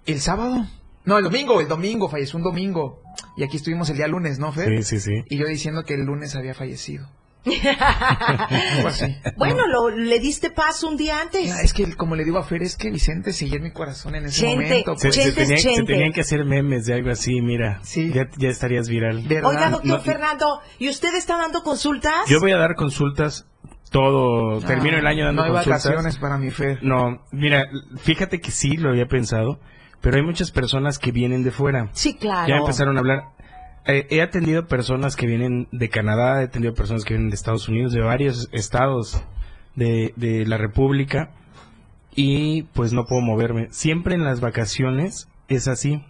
el sábado. No, el domingo, el domingo, falleció un domingo. Y aquí estuvimos el día lunes, ¿no, Fer? Sí, sí, sí. Y yo diciendo que el lunes había fallecido. Así. Bueno, lo, le diste paso un día antes. Ah, Es que, como le digo a Fer, es que Vicente seguía en mi corazón en ese momento. Se, Pues. se es tenían, se chente. tenían que hacer memes de algo así, mira. Sí. Ya, ya estarías viral. ¿Verdad? Oiga, doctor No- Fernando, ¿y usted está dando consultas? Yo voy a dar consultas todo. termino el año dando no hay consultas. vacaciones para mi Fer. No, mira, fíjate que sí lo había pensado, pero hay muchas personas que vienen de fuera. Sí, claro. Ya empezaron a hablar. Eh, he atendido personas que vienen de Canadá, he atendido personas que vienen de Estados Unidos, de varios estados de, de la República, y pues no puedo moverme. Siempre en las vacaciones es así.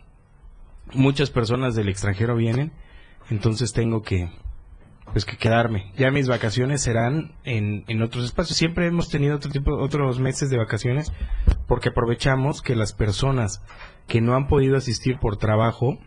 Muchas personas del extranjero vienen, entonces tengo que pues que quedarme. Ya mis vacaciones serán en, en otros espacios. Siempre hemos tenido otro tipo, otros meses de vacaciones porque aprovechamos que las personas que no han podido asistir por trabajo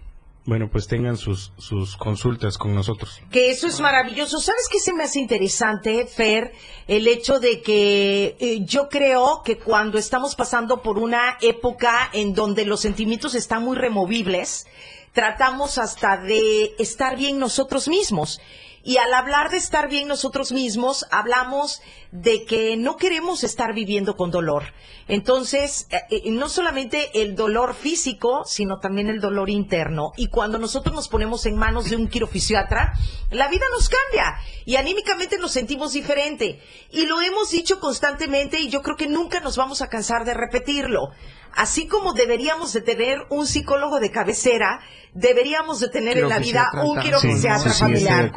bueno, pues tengan sus, sus consultas con nosotros. Que eso es maravilloso. ¿Sabes qué se me hace interesante, Fer? El hecho de que eh, yo creo que cuando estamos pasando por una época en donde los sentimientos están muy removibles, tratamos hasta de estar bien nosotros mismos. Y al hablar de estar bien nosotros mismos, hablamos de que no queremos estar viviendo con dolor. Entonces, eh, eh, no solamente el dolor físico, sino también el dolor interno. Y cuando nosotros nos ponemos en manos de un quirofisiatra, la vida nos cambia y anímicamente nos sentimos diferente. Y lo hemos dicho constantemente y yo creo que nunca nos vamos a cansar de repetirlo así como deberíamos de tener un psicólogo de cabecera, deberíamos de tener en la vida un quirofisiatra familiar.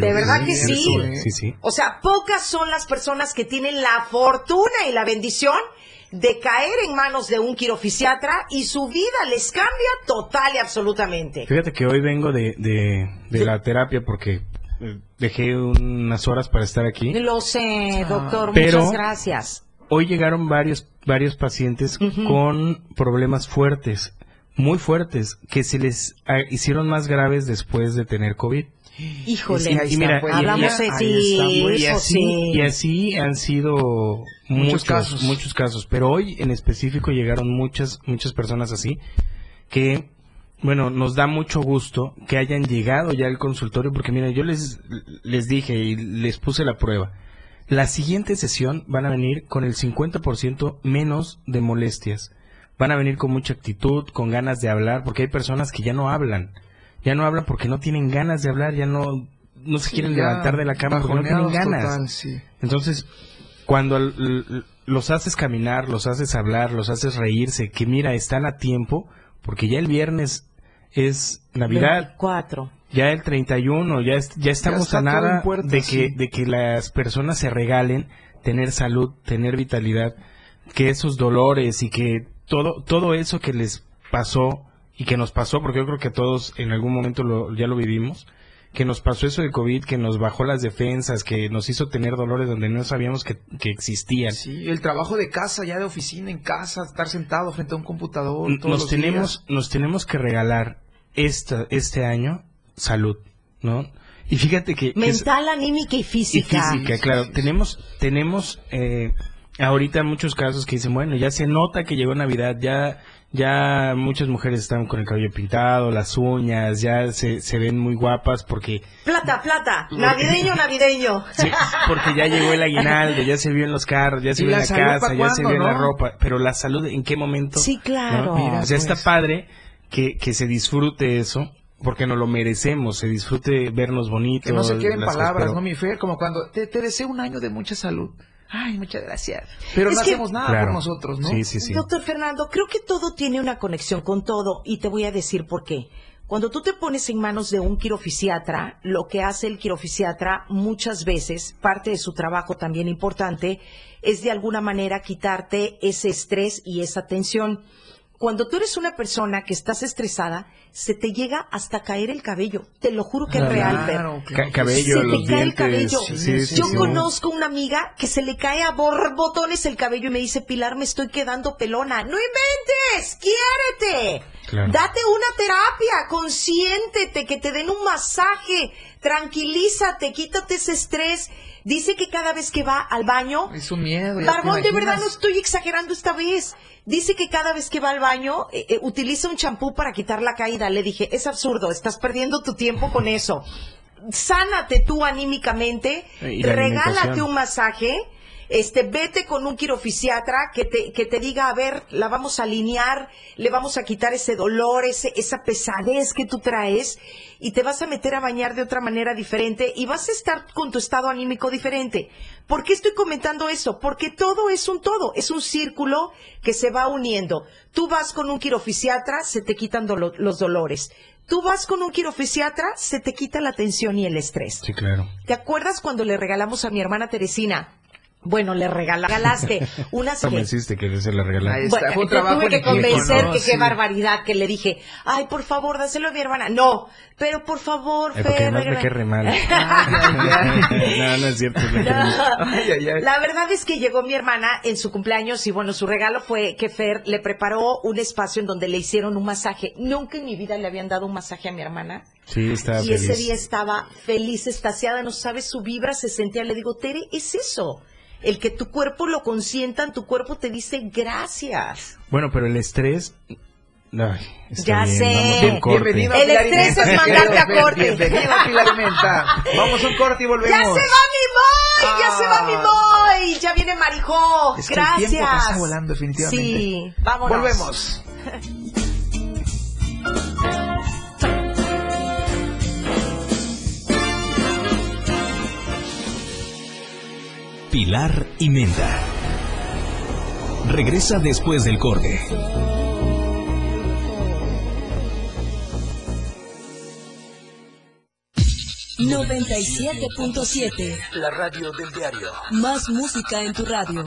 De, verdad que sí. O sea, pocas son las personas que tienen la fortuna y la bendición de caer en manos de un quirofisiatra y su vida les cambia total y absolutamente. Fíjate que hoy vengo de, de, la terapia porque eh, dejé unas horas para estar aquí. Lo sé, doctor, muchas gracias hoy llegaron varios, varios pacientes con problemas fuertes, muy fuertes, que se les ah, hicieron más graves después de tener COVID. Híjole, y, mira, hablamos de y, así, y así han sido muchos, casos, muchos casos, pero hoy en específico llegaron muchas, muchas personas así que bueno, nos da mucho gusto que hayan llegado ya al consultorio porque mira, yo les les dije y les puse la prueba. La siguiente sesión van a venir con el 50% menos de molestias. Van a venir con mucha actitud, con ganas de hablar, porque hay personas que ya no hablan. Ya no hablan porque no tienen ganas de hablar, ya no, no se quieren levantar de la cama porque no tienen ganas. Entonces, cuando los haces caminar, los haces hablar, los haces reírse, que mira, están a tiempo, porque ya el viernes es Navidad. Cuatro ya el 31, ya, ya estamos a nada de, que, de que las personas se regalen tener salud, tener vitalidad, que esos dolores y que todo, todo eso que les pasó y que nos pasó, porque yo creo que todos en algún momento lo, ya lo vivimos, que nos pasó eso de COVID, que nos bajó las defensas, que nos hizo tener dolores donde no sabíamos que, que existían. Sí, el trabajo de casa, ya de oficina, en casa, estar sentado frente a un computador. nos, tenemos, nos tenemos que regalar esta, este año salud, ¿no? Y fíjate que... Mental, anímica y física. Y física, claro. Tenemos, tenemos eh, ahorita muchos casos que dicen, bueno, ya se nota que llegó Navidad, ya ya muchas mujeres están con el cabello pintado, las uñas, ya se, se ven muy guapas porque... Plata, plata, navideño, navideño. Sí, porque ya llegó el aguinaldo, ya se vio en los carros, ya se vio en la casa, ya se vio en la ropa, pero la salud, ¿en qué momento? Sí, claro. o sea, está pues. padre que, que se disfrute eso porque nos lo merecemos, se disfrute vernos bonitos. Que no se queden palabras, ¿no, mi fe? Como cuando te, deseo un año de mucha salud. Ay, muchas gracias. Pero no hacemos nada por nosotros, ¿no? Sí, sí, sí. Doctor Fernando, creo que todo tiene una conexión con todo y te voy a decir por qué. Cuando tú te pones en manos de un quirofisiatra, lo que hace el quirofisiatra muchas veces, parte de su trabajo también importante, es de alguna manera quitarte ese estrés y esa tensión. Cuando tú eres una persona que estás estresada, se te llega hasta caer el cabello. Te lo juro que es real, pero cabello, se te cae el cabello. Yo conozco una amiga que se le cae a borbotones el cabello y me dice, Pilar, me estoy quedando pelona. ¡No inventes! ¡Quiérete! Date una terapia, consiéntete, que te den un masaje, tranquilízate, quítate ese estrés. Dice que cada vez que va al baño... Es un miedo. Barbón, de verdad no estoy exagerando esta vez. Dice que cada vez que va al baño eh, eh, utiliza un champú para quitar la caída. Le dije, es absurdo, estás perdiendo tu tiempo con eso. Sánate tú anímicamente, regálate un masaje este, vete con un quirofisiatra que te, que te diga, a ver, la vamos a alinear, le vamos a quitar ese dolor, ese, esa pesadez que tú traes y te vas a meter a bañar de otra manera diferente y vas a estar con tu estado anímico diferente. ¿Por qué estoy comentando eso? Porque todo es un todo, es un círculo que se va uniendo. Tú vas con un quirofisiatra, se te quitan los dolores. Tú vas con un quirofisiatra, se te quita la tensión y el estrés. Sí, claro. ¿Te acuerdas cuando le regalamos a mi hermana Teresina Bueno, le regalaste unas. Convenciste que se le regalaste. Bueno, fue un te trabajo tuve que convencer ¿no? que Sí. qué barbaridad, que le dije, ay, por favor, dáselo a mi hermana. No, pero por favor, porque Fer, me re mal. no, no es cierto. Ay, ay, ay. La verdad es que llegó mi hermana en su cumpleaños y bueno, su regalo fue que Fer le preparó un espacio en donde le hicieron un masaje. Nunca en mi vida le habían dado un masaje a mi hermana. Sí, está y feliz. ese día estaba feliz, estasiada, no sabes, su vibra se sentía. Le digo, Tere, es eso. El que tu cuerpo lo consientan, tu cuerpo te dice gracias. Bueno, pero el estrés... Ay, Ya bien, sé. Bienvenido a El estrés es mandarte a corte. Bienvenido a Pilar Alimenta. Vamos a un corte y volvemos. ¡Ya se va mi boy! ¡Ya se va mi boy! Ya viene Marijó. Es que Gracias. el tiempo pasa volando, definitivamente. Sí, vámonos. Volvemos. Pilar y Menda. Regresa después del corte. 97.7. La radio del diario. Más música en tu radio.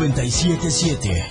977.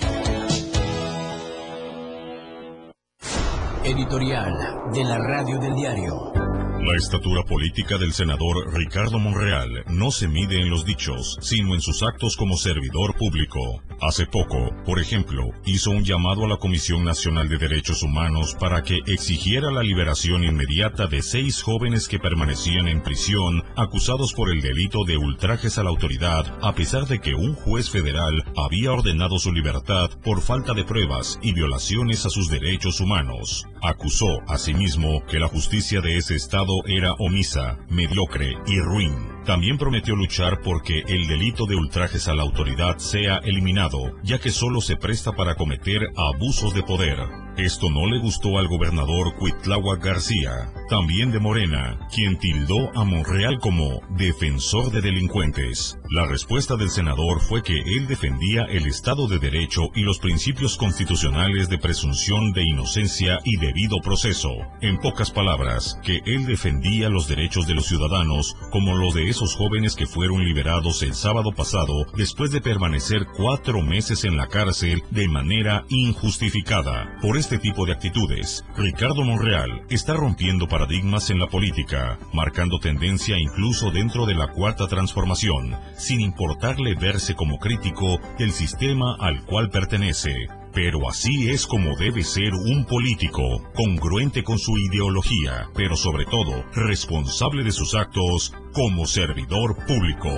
Editorial de la radio del diario. La estatura política del senador Ricardo Monreal no se mide en los dichos, sino en sus actos como servidor público. Hace poco, por ejemplo, hizo un llamado a la Comisión Nacional de Derechos Humanos para que exigiera la liberación inmediata de seis jóvenes que permanecían en prisión acusados por el delito de ultrajes a la autoridad, a pesar de que un juez federal había ordenado su libertad por falta de pruebas y violaciones a sus derechos humanos. Acusó, asimismo, que la justicia de ese estado era omisa, mediocre y ruin. También prometió luchar porque el delito de ultrajes a la autoridad sea eliminado, ya que solo se presta para cometer abusos de poder. Esto no le gustó al gobernador Cuitláhuac García, también de Morena, quien tildó a Monreal como defensor de delincuentes. La respuesta del senador fue que él defendía el Estado de Derecho y los principios constitucionales de presunción de inocencia y debido proceso. En pocas palabras, que él defendía los derechos de los ciudadanos como los de esos jóvenes que fueron liberados el sábado pasado después de permanecer cuatro meses en la cárcel de manera injustificada. Por este tipo de actitudes, Ricardo Monreal está rompiendo paradigmas en la política, marcando tendencia incluso dentro de la cuarta transformación, sin importarle verse como crítico del sistema al cual pertenece. Pero así es como debe ser un político, congruente con su ideología, pero sobre todo responsable de sus actos como servidor público.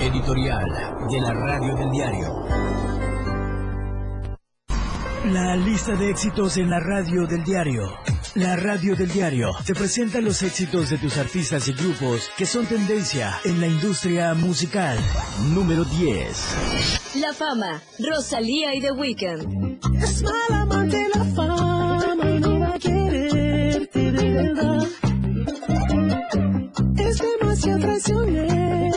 Editorial de la radio del diario. La lista de éxitos en la radio del diario. La radio del diario te presenta los éxitos de tus artistas y grupos que son tendencia en la industria musical. Número 10. La fama. Rosalía y The Weeknd. Es mala amante la fama y no va a quererte de verdad. Es demasiado traicionero.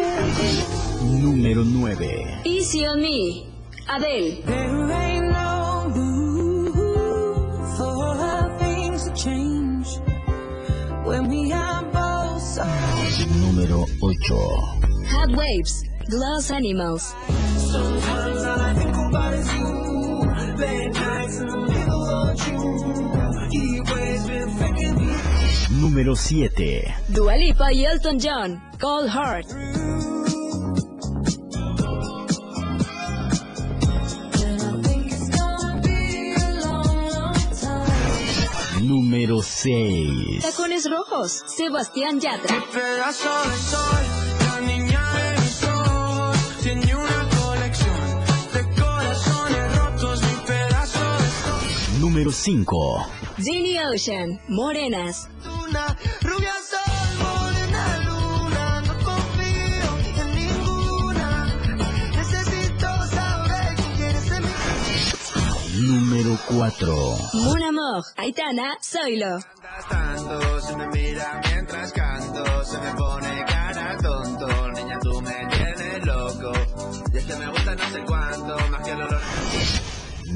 Número 9. Easy on Me. Adele. Change when we are both so. Número 8. Hot Waves. Glass Animals. Sometimes all I think about is you. Late nights in the middle of June. Heat waves been faking me. Número 7. Dua Lipa y Elton John. Cold Heart. Número 6. Tacones rojos, Sebastián Yatra. Pedazo de sol, la niña de mis ojos, tiene una colección de corazones rotos, mi pedazo de sol. Número 5. Jenny Ocean, Morenas. Una rubia 4. Mon Amour, Aitana, Zoilo. Tanto se me mira mientras canto, se me pone cara tonto, niña tú me tienes loco. Y es que me gusta no sé cuánto, más que el olor.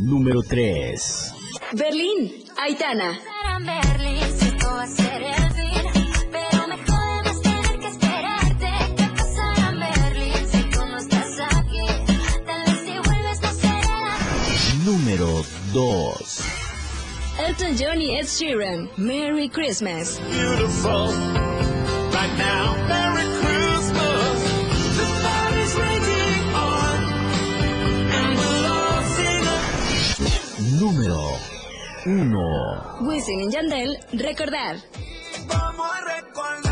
Número 3. Berlín, Aitana. Berlín, si esto va a ser el fin, pero me jode más tener que esperarte. ¿Qué pasará en Berlín si tú no estás aquí? Tal vez si vuelves no será. Número 2. Elton John y Ed Sheeran, Merry Christmas. Beautiful, right now, Merry Christmas. The party's raging on, and we'll all sing a Número 1. Wisin y Yandel, Recordar. Vamos a recordar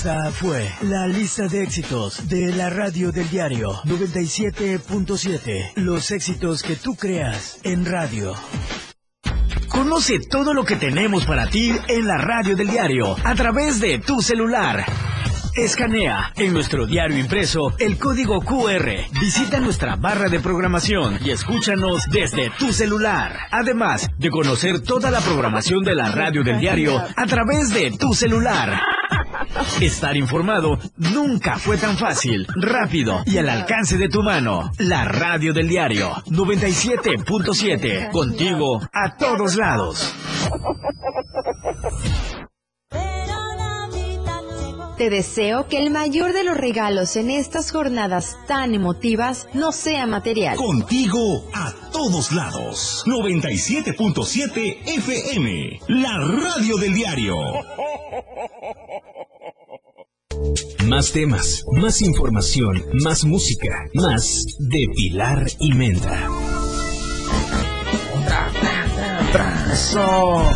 Esta fue la lista de éxitos de la radio del diario 97.7. Los éxitos que tú creas en radio. Conoce todo lo que tenemos para ti en la radio del diario a través de tu celular. Escanea en nuestro diario impreso el código QR. Visita nuestra barra de programación y escúchanos desde tu celular. Además de conocer toda la programación de la radio del diario a través de tu celular. Estar informado nunca fue tan fácil, rápido y al alcance de tu mano. La radio del diario 97.7. Contigo a todos lados. Te deseo que el mayor de los regalos en estas jornadas tan emotivas no sea material. Contigo a todos lados. 97.7 FM. La radio del diario. Más temas, más información, más música, más de Pilar y Menta. Eso.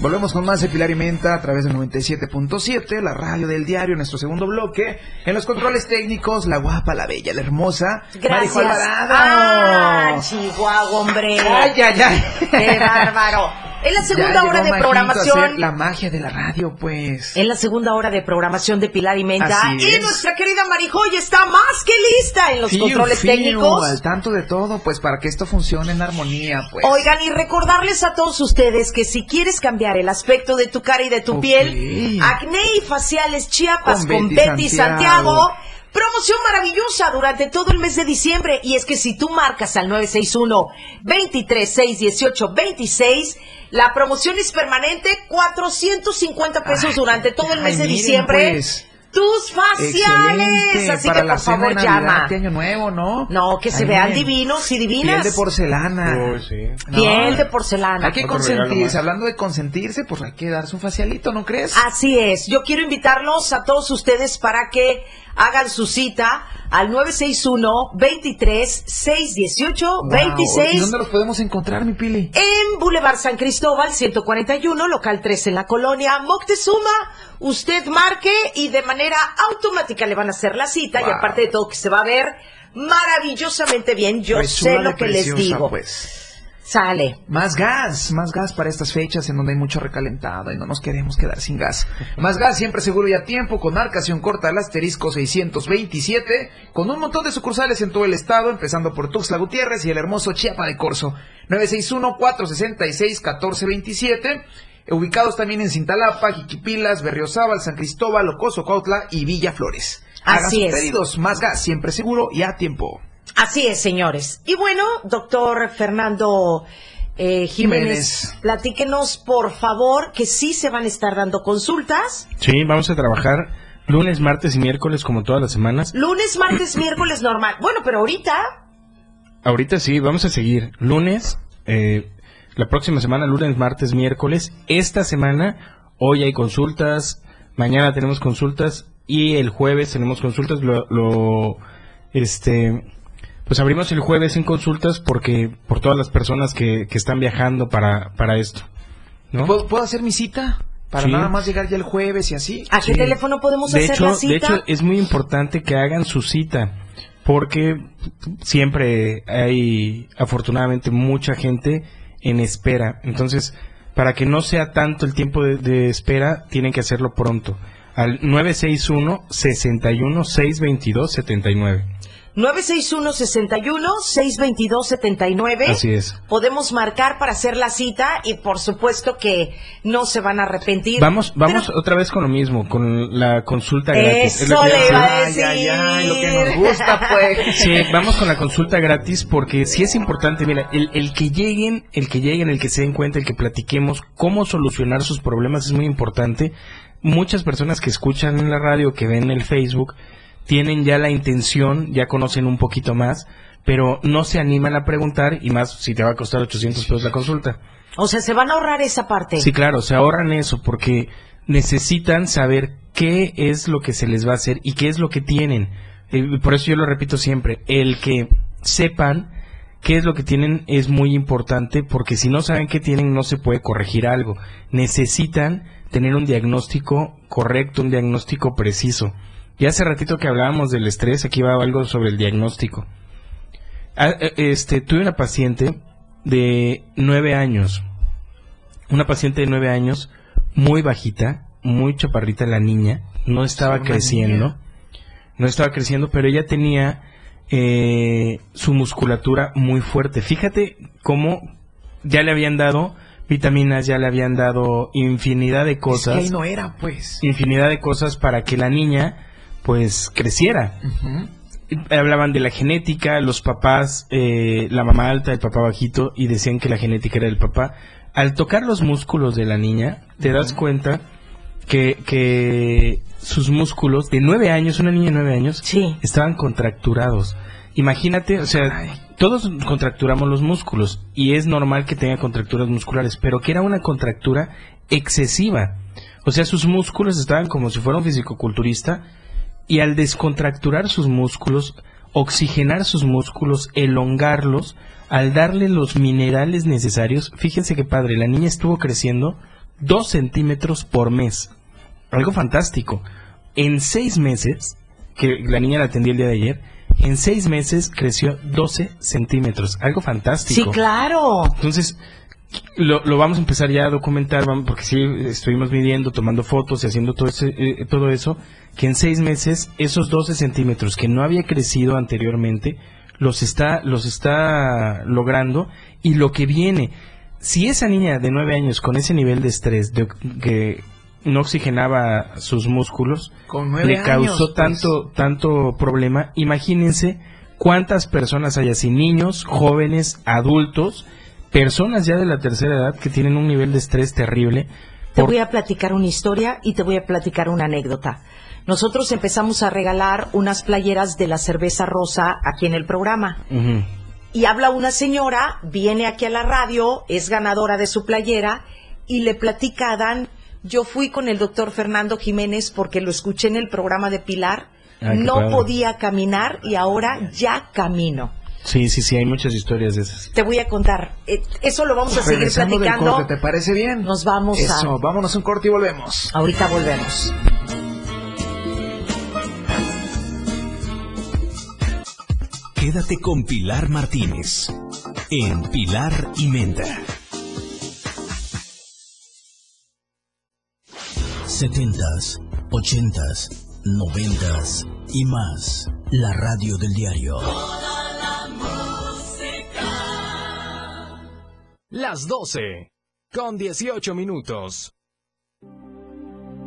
Volvemos con más de Pilar y Menta a través del 97.7, la radio del diario, nuestro segundo bloque. En los controles técnicos, la guapa, la bella, la hermosa. Gracias. Alvarado. Ah, Chihuahua, hombre. Ay, ay, ay. Qué bárbaro. En la segunda hora de a programación. hacer La magia de la radio, pues. En la segunda hora de programación de Pilar y Menta. Así Y es. nuestra querida Marijoy está más que lista en los Fiu, controles fiu, técnicos. Al tanto de todo, pues para que esto funcione en armonía, pues. Oigan, y recordarles a todos ustedes que si quieres cambiar el aspecto de tu cara y de tu Ok. piel, Acné y Faciales Chiapas Con con, Betty Betty Santiago. Santiago. Promoción maravillosa durante todo el mes de diciembre. Y es que si tú marcas al 961 23618 26 la promoción es permanente, 450 pesos durante todo el mes de diciembre. pues. Tus faciales. Excelente, Así para que la por cena favor Navidad, llama. año nuevo, ¿no? No, que se Ahí vean divinos y divinas. Piel de porcelana. Uy, sí. No. Piel de porcelana. Hay que consentirse. Hablando de consentirse, pues hay que darse un facialito, ¿no crees? Así es. Yo quiero invitarlos a todos ustedes para que hagan su cita al 961-23-618-26. ¿Y dónde los podemos encontrar, mi Pili? En Boulevard San Cristóbal, 141, local 3 en la colonia Moctezuma. Usted marque y de manera automática le van a hacer la cita y aparte de todo que se va a ver maravillosamente bien. Yo Pues sé lo que les digo. Pues. Sale. Más gas, más gas para estas fechas en donde hay mucho recalentado y no nos queremos quedar sin gas. Más gas siempre seguro y a tiempo con marcación corta al asterisco 627 con un montón de sucursales en todo el estado, empezando por Tuxtla Gutiérrez y el hermoso Chiapa de Corzo. 961-466-1427. Ubicados también en Cintalapa, Jiquipilas, Berriozábal, San Cristóbal, Ocoso, Cautla y Villa Flores. Hagan Así sus es. pedidos, más gas siempre seguro y a tiempo. Así es, señores. Y bueno, doctor Fernando eh, Jiménez, Jiménez. platíquenos, por favor, que sí se van a estar dando consultas. Sí, vamos a trabajar lunes, martes y miércoles como todas las semanas. Lunes, martes, miércoles normal. Bueno, pero ahorita, Ahorita sí, vamos a seguir. Lunes, eh, la próxima semana, lunes, martes, miércoles. Esta semana, hoy hay consultas, mañana tenemos consultas y el jueves tenemos consultas. Lo, lo, este, pues abrimos el jueves en consultas porque por todas las personas que, que están viajando para, para esto. ¿no? ¿Puedo, puedo hacer mi cita? Para Sí. nada más llegar ya el jueves y así. ¿A qué teléfono podemos de hacer hecho, la cita? De hecho, es muy importante que hagan su cita, porque siempre hay, afortunadamente, mucha gente en espera. Entonces, para que no sea tanto el tiempo de, de espera, tienen que hacerlo pronto. Al 961-61-622-79. 961-61-622-79. Así es. Podemos marcar para hacer la cita y por supuesto que no se van a arrepentir. Vamos, vamos otra vez con lo mismo, con la consulta gratis. Es lo Eso que le iba a decir. decir. lo que nos gusta, pues. Sí, vamos con la consulta gratis porque sí es importante, mira, el, el que lleguen, el que lleguen, el que se den cuenta, el que platiquemos cómo solucionar sus problemas es muy importante. Muchas personas que escuchan en la radio, que ven el Facebook, tienen ya la intención, ya conocen un poquito más, pero no se animan a preguntar y más si te va a costar 800 pesos la consulta. O sea, se van a ahorrar esa parte. Sí, claro, se ahorran eso porque necesitan saber qué es lo que se les va a hacer y qué es lo que tienen. Eh, por eso yo lo repito siempre, el que sepan qué es lo que tienen es muy importante porque si no saben qué tienen no se puede corregir algo. Necesitan tener un diagnóstico correcto, un diagnóstico preciso. Y hace ratito que hablábamos del estrés, aquí va algo sobre el diagnóstico. Ah, eh, Este, tuve una paciente de nueve años, una paciente de nueve años, muy bajita, muy chaparrita la niña, no estaba creciendo, niña. no estaba creciendo, pero ella tenía eh, su musculatura muy fuerte. Fíjate cómo ya le habían dado vitaminas, ya le habían dado infinidad de Es que cosas, ahí no era, pues. infinidad de cosas para que la niña pues creciera hablaban de la genética, los papás, eh, la mamá alta, el papá bajito, y decían que la genética era del papá. Al tocar los músculos de la niña, te das cuenta que, que sus músculos, de nueve años, una niña de nueve años, estaban contracturados. Imagínate, o sea, todos contracturamos los músculos y es normal que tenga contracturas musculares, pero que era una contractura excesiva. O sea, sus músculos estaban como si fuera un fisicoculturista y al descontracturar sus músculos, oxigenar sus músculos, elongarlos, al darle los minerales necesarios, fíjense que padre, la niña estuvo creciendo dos centímetros por mes. Algo fantástico. En seis meses, que la niña la atendí el día de ayer, en seis meses creció 12 centímetros. Algo fantástico. Sí, claro. Entonces, lo, lo vamos a empezar ya a documentar, porque sí, estuvimos midiendo, tomando fotos y haciendo todo, ese, eh, todo eso, que en seis meses esos 12 centímetros que no había crecido anteriormente, los está, los está logrando y lo que viene, si esa niña de nueve años con ese nivel de estrés, de, que no oxigenaba sus músculos, Con le causó años, pues. tanto, tanto problema, imagínense cuántas personas hay así, niños, jóvenes, adultos, personas ya de la tercera edad que tienen un nivel de estrés terrible. Te voy a platicar una historia y te voy a platicar una anécdota. Nosotros empezamos a regalar unas playeras de la cerveza rosa aquí en el programa. Y habla una señora, viene aquí a la radio, es ganadora de su playera y le platica a Dan, yo fui con el doctor Fernando Jiménez porque lo escuché en el programa de Pilar, Ay, no padre. podía caminar y ahora ya camino. Sí, sí, sí, hay muchas historias de esas. Te voy a contar, eh, eso lo vamos a seguir platicando. corte, ¿te parece bien? Nos vamos a... Eso, vámonos a un corte y volvemos. Ahorita volvemos. Quédate con Pilar Martínez en Pilar y Menda. 70s, 80s, 90s y más. La radio del diario. Las 12. Con 18 minutos.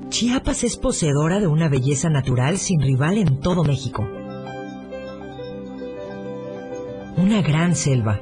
Chiapas es poseedora de una belleza natural sin rival en todo México. Una gran selva,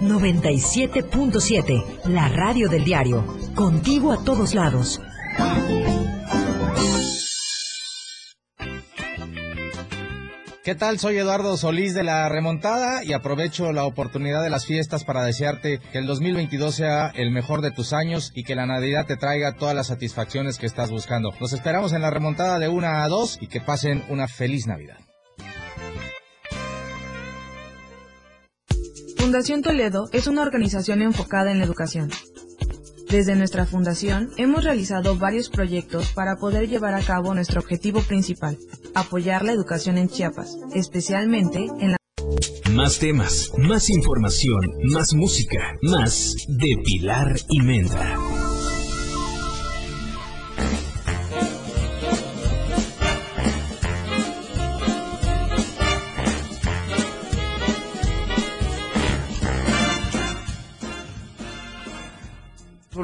97.7, la radio del diario. Contigo a todos lados. ¿Qué tal? Soy Eduardo Solís de La Remontada y aprovecho la oportunidad de las fiestas para desearte que el 2022 sea el mejor de tus años y que la Navidad te traiga todas las satisfacciones que estás buscando. Los esperamos en La Remontada de 1 a 2 y que pasen una feliz Navidad. Fundación Toledo es una organización enfocada en la educación. Desde nuestra fundación hemos realizado varios proyectos para poder llevar a cabo nuestro objetivo principal, apoyar la educación en Chiapas, especialmente en la... Más temas, más información, más música, más de Pilar y Menta.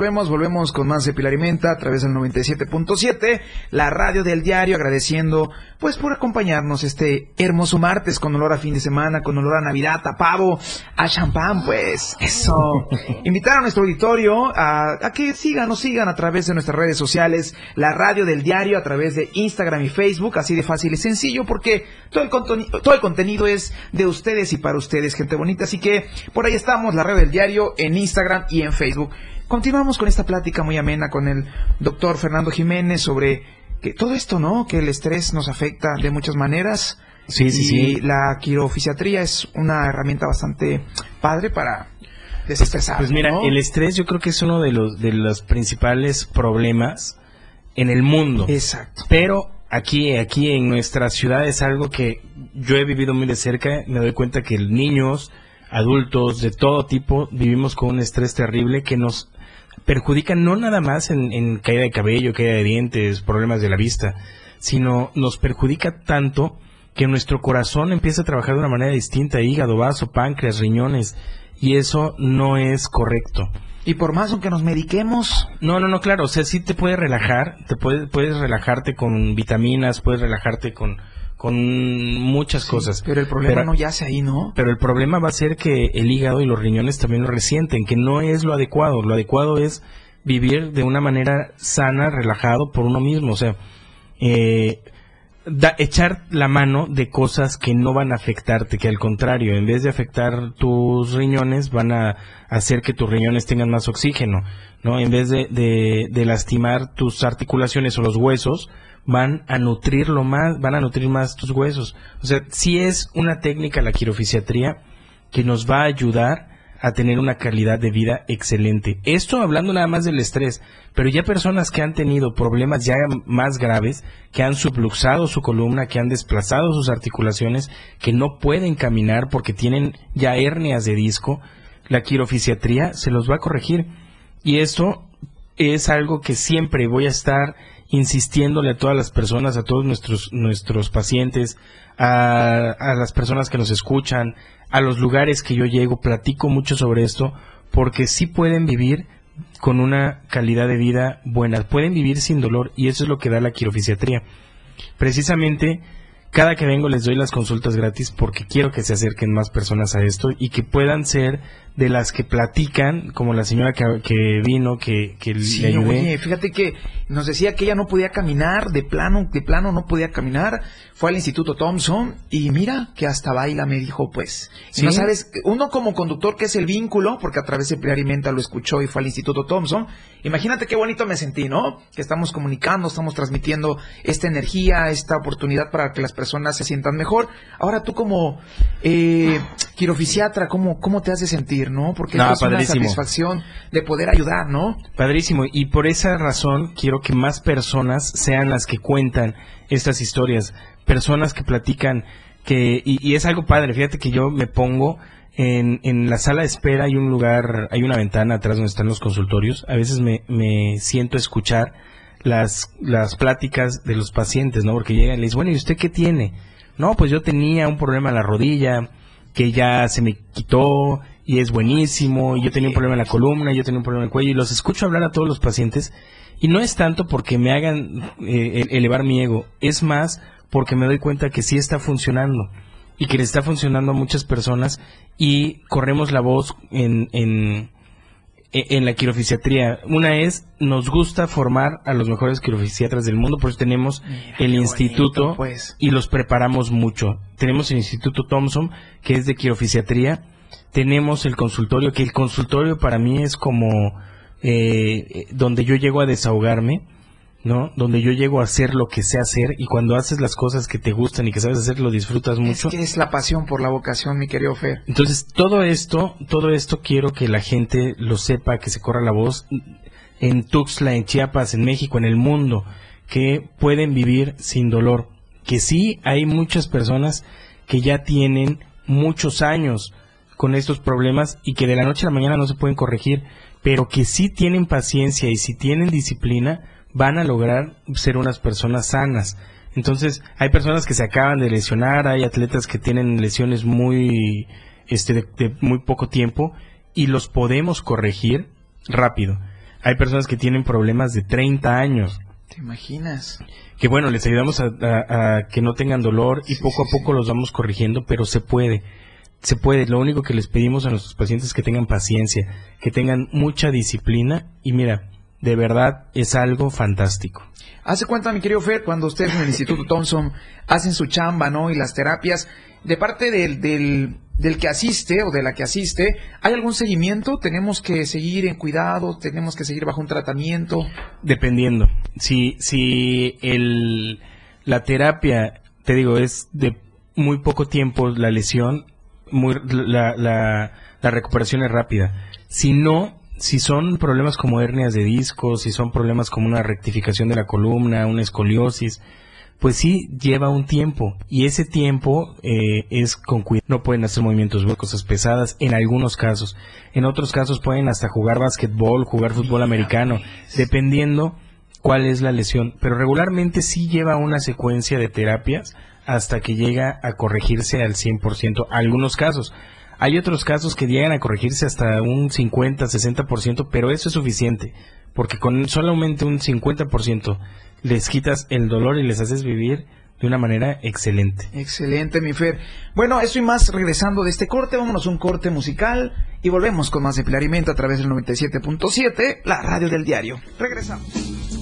Volvemos, volvemos con más de Pilar y Menta a través del 97.7, la radio del diario, agradeciendo pues por acompañarnos este hermoso martes con olor a fin de semana, con olor a Navidad, a pavo, a champán, pues eso. Invitar a nuestro auditorio a, a que sigan, nos sigan a través de nuestras redes sociales, la radio del diario a través de Instagram y Facebook, así de fácil y sencillo, porque todo el, todo el contenido es de ustedes y para ustedes, gente bonita, así que por ahí estamos, la radio del diario en Instagram y en Facebook. Continuamos con esta plática muy amena con el doctor Fernando Jiménez sobre que todo esto, ¿no? Que el estrés nos afecta de muchas maneras. Sí, sí, y sí. la quirofisiatría es una herramienta bastante padre para desestresar. Pues mira, ¿no? el estrés yo creo que es uno de los, de los principales problemas en el mundo. Exacto. Pero aquí, aquí en nuestra ciudad es algo que yo he vivido muy de cerca. Me doy cuenta que niños, adultos, de todo tipo, vivimos con un estrés terrible que nos perjudica no nada más en, en caída de cabello, caída de dientes, problemas de la vista, sino nos perjudica tanto que nuestro corazón empieza a trabajar de una manera distinta, hígado, vaso, páncreas, riñones, y eso no es correcto. Y por más aunque nos mediquemos. No, no, no, claro, o sea, sí te puede relajar, te puede, puedes relajarte con vitaminas, puedes relajarte con, con muchas cosas. Pero el problema no yace ahí, ¿no? Pero el problema va a ser que el hígado y los riñones también lo resienten, que no es lo adecuado. Lo adecuado es vivir de una manera sana, relajado por uno mismo. O sea, eh, da- echar la mano de cosas que no van a afectarte, que al contrario, en vez de afectar tus riñones, van a hacer que tus riñones tengan más oxígeno, ¿no? En vez de, de, de lastimar tus articulaciones o los huesos, van a nutrirlo más, van a nutrir más tus huesos. O sea, sí es una técnica la quirofisiatría que nos va a ayudar a tener una calidad de vida excelente. Esto hablando nada más del estrés, pero ya personas que han tenido problemas ya más graves, que han subluxado su columna, que han desplazado sus articulaciones, que no pueden caminar porque tienen ya hernias de disco, la quirofisiatría se los va a corregir. Y esto es algo que siempre voy a estar insistiéndole a todas las personas, a todos nuestros, nuestros pacientes, a, las personas que nos escuchan, a los lugares que yo llego, platico mucho sobre esto, porque sí pueden vivir con una calidad de vida buena, pueden vivir sin dolor y eso es lo que da la quirofisiatría. Precisamente, cada que vengo les doy las consultas gratis porque quiero que se acerquen más personas a esto y que puedan ser de las que platican, como la señora que, que vino, que, que Sí, le ayudé. oye, fíjate que nos decía que ella no podía caminar, de plano, de plano no podía caminar. Fue al Instituto Thompson y mira que hasta baila, me dijo, pues. Sí. no sabes, uno como conductor que es el vínculo, porque a través de Pilar y Menta lo escuchó y fue al Instituto Thompson. Imagínate qué bonito me sentí, ¿no? Que estamos comunicando, estamos transmitiendo esta energía, esta oportunidad para que las personas se sientan mejor. Ahora tú como eh, quirofisiatra, ¿cómo, ¿cómo te hace sentir, no? Porque No, es una satisfacción de poder ayudar, ¿no? Padrísimo. Y por esa razón quiero que más personas sean las que cuentan estas historias. Personas que platican que... Y, y es algo padre. Fíjate que yo me pongo en, en la sala de espera. Hay un lugar, hay una ventana atrás donde están los consultorios. A veces me, me siento a escuchar las, las pláticas de los pacientes, ¿no? Porque llegan y les dicen, bueno, ¿y usted qué tiene? No, pues yo tenía un problema en la rodilla que ya se me quitó y es buenísimo, y yo tenía un problema en la columna, yo tenía un problema en el cuello, y los escucho hablar a todos los pacientes, y no es tanto porque me hagan eh, elevar mi ego, es más porque me doy cuenta que sí está funcionando, y que le está funcionando a muchas personas, y corremos la voz en, en, e- en la quirofisiatría. Una es, nos gusta formar a los mejores quirofisiatras del mundo, por eso tenemos el instituto pues. y los preparamos mucho. Tenemos el Instituto Thompson, que es de quirofisiatría. Tenemos el consultorio, que el consultorio para mí es como eh, eh, donde yo llego a desahogarme, ¿no? Donde yo llego a hacer lo que sé hacer y cuando haces las cosas que te gustan y que sabes hacer, lo disfrutas mucho. Es que es la pasión por la vocación, mi querido Fer. Entonces, todo esto, todo esto quiero que la gente lo sepa, que se corra la voz en Tuxtla, en Chiapas, en México, en el mundo, que pueden vivir sin dolor. Que sí hay muchas personas que ya tienen muchos años con estos problemas y que de la noche a la mañana no se pueden corregir, pero que sí tienen paciencia y si tienen disciplina, van a lograr ser unas personas sanas. Entonces, hay personas que se acaban de lesionar, hay atletas que tienen lesiones muy, este, de, de muy poco tiempo y los podemos corregir rápido. Hay personas que tienen problemas de 30 años, ¿Te imaginas? que bueno, les ayudamos a, a- a que no tengan dolor y poco a poco los vamos corrigiendo, pero se puede. Se puede. Lo único que les pedimos a nuestros pacientes es que tengan paciencia, que tengan mucha disciplina y mira, de verdad es algo fantástico. Hace cuenta, mi querido Fer, cuando ustedes en el Instituto Thompson hacen su chamba, ¿no? Y las terapias, de parte del, del, del que asiste o de la que asiste, ¿hay algún seguimiento? ¿Tenemos que seguir en cuidado? ¿Tenemos que seguir bajo un tratamiento? Dependiendo. Si, si el, la terapia, te digo, es de muy poco tiempo la lesión, la, la, recuperación es rápida. Si no, si son problemas como hernias de discos, si son problemas como una rectificación de la columna, una escoliosis, pues sí lleva un tiempo y ese tiempo eh, es con cuidado. No pueden hacer movimientos cosas pesadas en algunos casos. En otros casos pueden hasta jugar básquetbol, jugar fútbol americano, dependiendo cuál es la lesión. Pero regularmente sí lleva una secuencia de terapias hasta que llega a corregirse al 100%. Algunos casos. Hay otros casos que llegan a corregirse hasta un 50, 60%, pero eso es suficiente, porque con solamente un 50% les quitas el dolor y les haces vivir de una manera excelente. Excelente, mi Fer. Bueno, eso y más regresando de este corte, vámonos a un corte musical y volvemos con más de Pilar a través del 97.7, la radio del diario. Regresamos.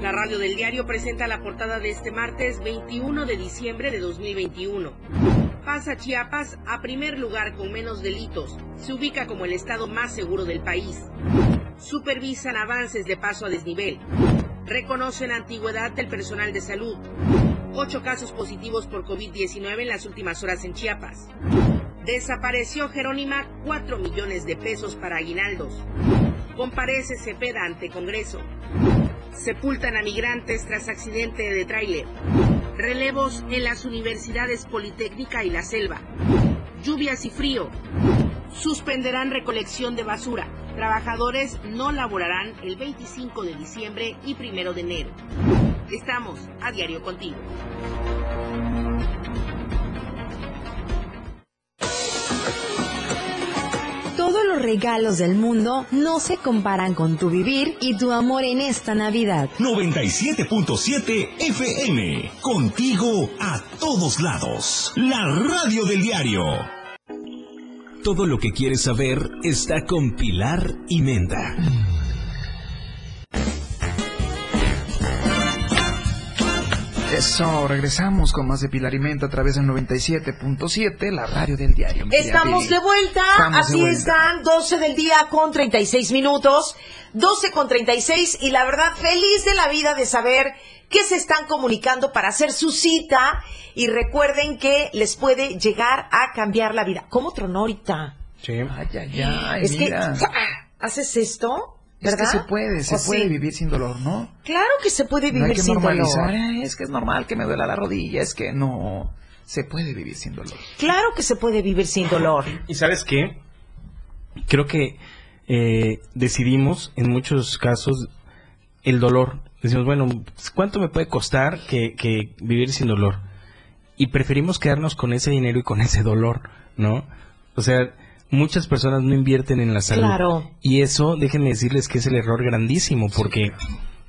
La radio del diario presenta la portada de este martes 21 de diciembre de 2021. Pasa Chiapas a primer lugar con menos delitos. Se ubica como el estado más seguro del país. Supervisan avances de paso a desnivel. Reconocen antigüedad del personal de salud. Ocho casos positivos por COVID-19 en las últimas horas en Chiapas. Desapareció Jerónima 4 millones de pesos para aguinaldos. Comparece Cepeda ante Congreso. Sepultan a migrantes tras accidente de tráiler. Relevos en las universidades Politécnica y La Selva. Lluvias y frío. Suspenderán recolección de basura. Trabajadores no laborarán el 25 de diciembre y 1 de enero. Estamos a diario contigo. Todo los regalos del mundo no se comparan con tu vivir y tu amor en esta Navidad. 97.7 FM. Contigo a todos lados. La radio del diario. Todo lo que quieres saber está con Pilar y Menda. Eso, regresamos con más de Pilar y Menta a través del 97.7, la radio del diario. Estamos de vuelta, Estamos de así vuelta. están, 12 del día con 36 minutos, 12 con 36 y la verdad feliz de la vida de saber que se están comunicando para hacer su cita y recuerden que les puede llegar a cambiar la vida. ¿Cómo tronó ahorita? Sí. Ay, ay, ay, es mira. que haces esto, Es ¿verdad? que se puede, se ¿O puede sí? vivir sin dolor, ¿no? Claro que se puede No hay vivir que sin normalizar, dolor. "Ay, es que es normal que me duela la rodilla, es que no, se puede vivir sin dolor. Claro que se puede vivir sin dolor. ¿Y sabes qué? Creo que eh, decidimos en muchos casos el dolor. Decimos, bueno, ¿cuánto me puede costar que, que vivir sin dolor? Y preferimos quedarnos con ese dinero y con ese dolor, ¿no? O sea, muchas personas no invierten en la salud. Claro. Y eso, déjenme decirles que es el error grandísimo, porque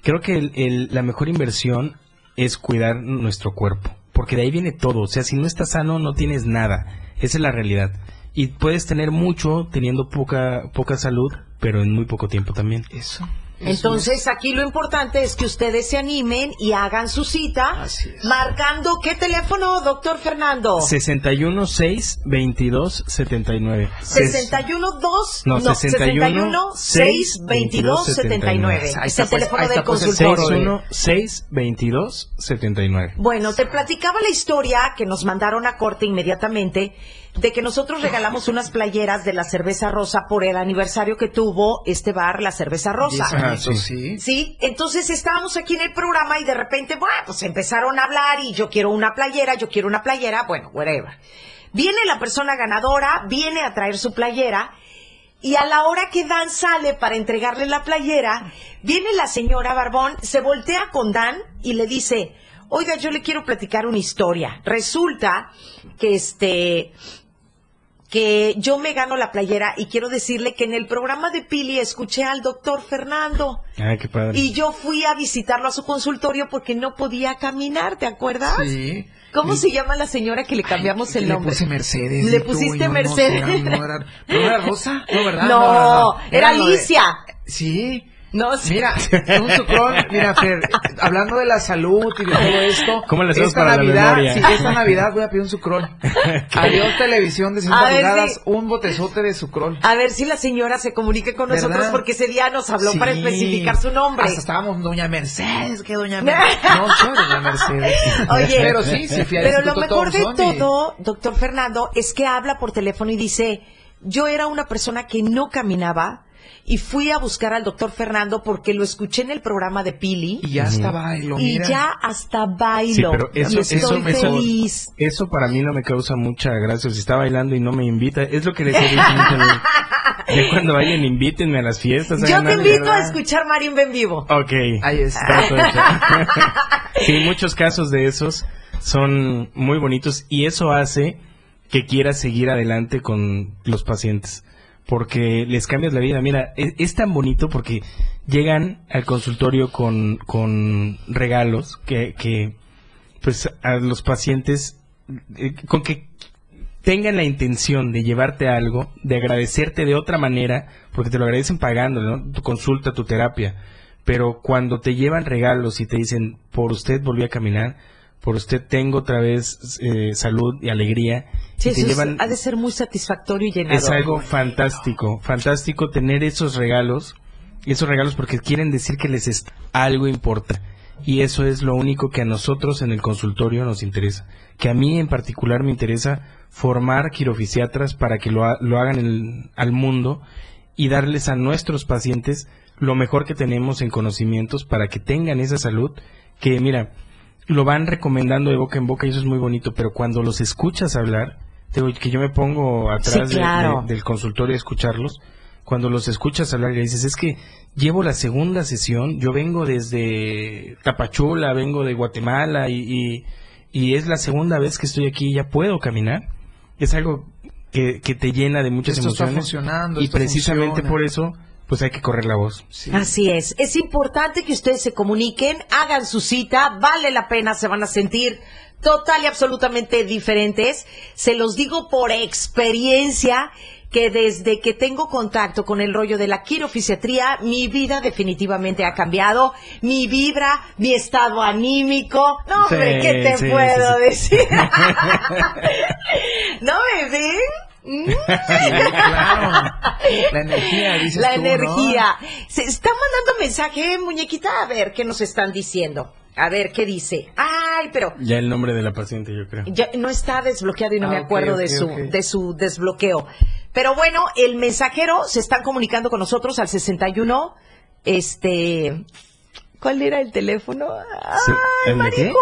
creo que el- el- la mejor inversión es cuidar nuestro cuerpo, porque de ahí viene todo. O sea, si no estás sano, no tienes nada. Esa es la realidad. Y puedes tener mucho teniendo poca, poca salud, pero en muy poco tiempo también. Eso. Entonces, aquí lo importante es que ustedes se animen y hagan su cita, marcando qué teléfono, doctor Fernando. 61 6 22 79. 61 2 No, 61 6 22 79. Ahí Es está, el pues, teléfono del pues, el consultorio. 61 6 22 79. Bueno, te platicaba la historia que nos mandaron a corte inmediatamente de que nosotros regalamos unas playeras de la cerveza rosa por el aniversario que tuvo este bar, la cerveza rosa. Sí. Sí, entonces estábamos aquí en el programa y de repente, bueno, pues empezaron a hablar y yo quiero una playera, yo quiero una playera, bueno, whatever. Viene la persona ganadora, viene a traer su playera y a la hora que Dan sale para entregarle la playera, viene la señora Barbón, se voltea con Dan y le dice, oiga, yo le quiero platicar una historia. Resulta que este, que yo me gano la playera y quiero decirle que en el programa de Pili escuché al doctor Fernando. Ay, qué padre. Y yo fui a visitarlo a su consultorio porque no podía caminar, ¿te acuerdas? Sí. ¿Cómo Y- se llama la señora que le cambiamos el Le nombre? puse Mercedes. Le pusiste no, Mercedes. no era, ¿no era Rosa? No, ¿verdad? No, era de- Alicia. Sí. No, sí. Mira, un sucrón, mira, Fer, hablando de la salud y de todo esto. ¿Cómo le hacemos esta para la Navidad, memoria? sí, esta Navidad voy a pedir un sucrón. Adiós televisión de A 60 ver, pulgadas, sí. un botezote de sucrón. A ver si la señora se comunique con ¿Verdad? nosotros porque ese día nos habló Sí. para especificar su nombre. Hasta estábamos Doña Mercedes, que Doña Mercedes. No, soy Doña Mercedes. Oye, pero sí, sí fui al pero lo mejor de Thompson y- todo, doctor Fernando, es que habla por teléfono y dice, yo era una persona que no caminaba y fui a buscar al doctor Fernando porque lo escuché en el programa de Pili. Y ya hasta bailo, Y mira. ya hasta bailo. Sí, pero eso, estoy eso, feliz. eso para mí no me causa mucha gracia. Si está bailando y no me invita, es lo que les he dicho cuando vayan, invítenme a las fiestas. Yo te algo, invito a escuchar Marimba en vivo. Ok. Ahí está. Sí, muchos casos de esos son muy bonitos y eso hace que quieras seguir adelante con los pacientes porque les cambias la vida. Mira, es, es tan bonito porque llegan al consultorio con, con regalos que, que, pues, a los pacientes, eh, con que tengan la intención de llevarte algo, de agradecerte de otra manera, porque te lo agradecen pagando, ¿no? Tu consulta, tu terapia. Pero cuando te llevan regalos y te dicen, por usted volví a caminar, por usted tengo otra vez eh, salud y alegría, Sí, y te eso llevan ha de ser muy satisfactorio y llenador. es algo fantástico, fantástico tener esos regalos, esos regalos porque quieren decir que les es algo importa. Y eso es lo único que a nosotros en el consultorio nos interesa. Que a mí en particular me interesa formar quirofisiatras para que lo, ha- lo hagan al mundo y darles a nuestros pacientes lo mejor que tenemos en conocimientos para que tengan esa salud que, mira, lo van recomendando de boca en boca y eso es muy bonito, pero cuando los escuchas hablar, te digo que yo me pongo atrás Sí, de- claro. de- del consultorio a escucharlos, cuando los escuchas hablar y le dices, es que llevo la segunda sesión, yo vengo desde Tapachula, vengo de Guatemala y, y, y es la segunda vez que estoy aquí y ya puedo caminar, es algo que, que te llena de muchas Esto está emociones. funcionando, y esto precisamente funciona. por eso, pues hay que correr la voz. Así es. Es importante que ustedes se comuniquen, hagan su cita, vale la pena, se van a sentir total y absolutamente diferentes. Se los digo por experiencia que desde que tengo contacto con el rollo de la quirofisiatría, mi vida definitivamente ha cambiado, mi vibra, mi estado anímico. No, hombre, Sí, ¿qué te sí, puedo sí, decir? ¿No me ven? La energía, dices La tú, ¿no? energía. Se está mandando mensaje, muñequita, a ver qué nos están diciendo. A ver qué dice. Ay, pero Ya el nombre de la paciente, yo creo. ya no está desbloqueado y no Ah, me acuerdo de su de su desbloqueo. Pero bueno, el mensajero se están comunicando con nosotros al 61 este ¿Cuál era el teléfono? Sí, Ay, ¿el de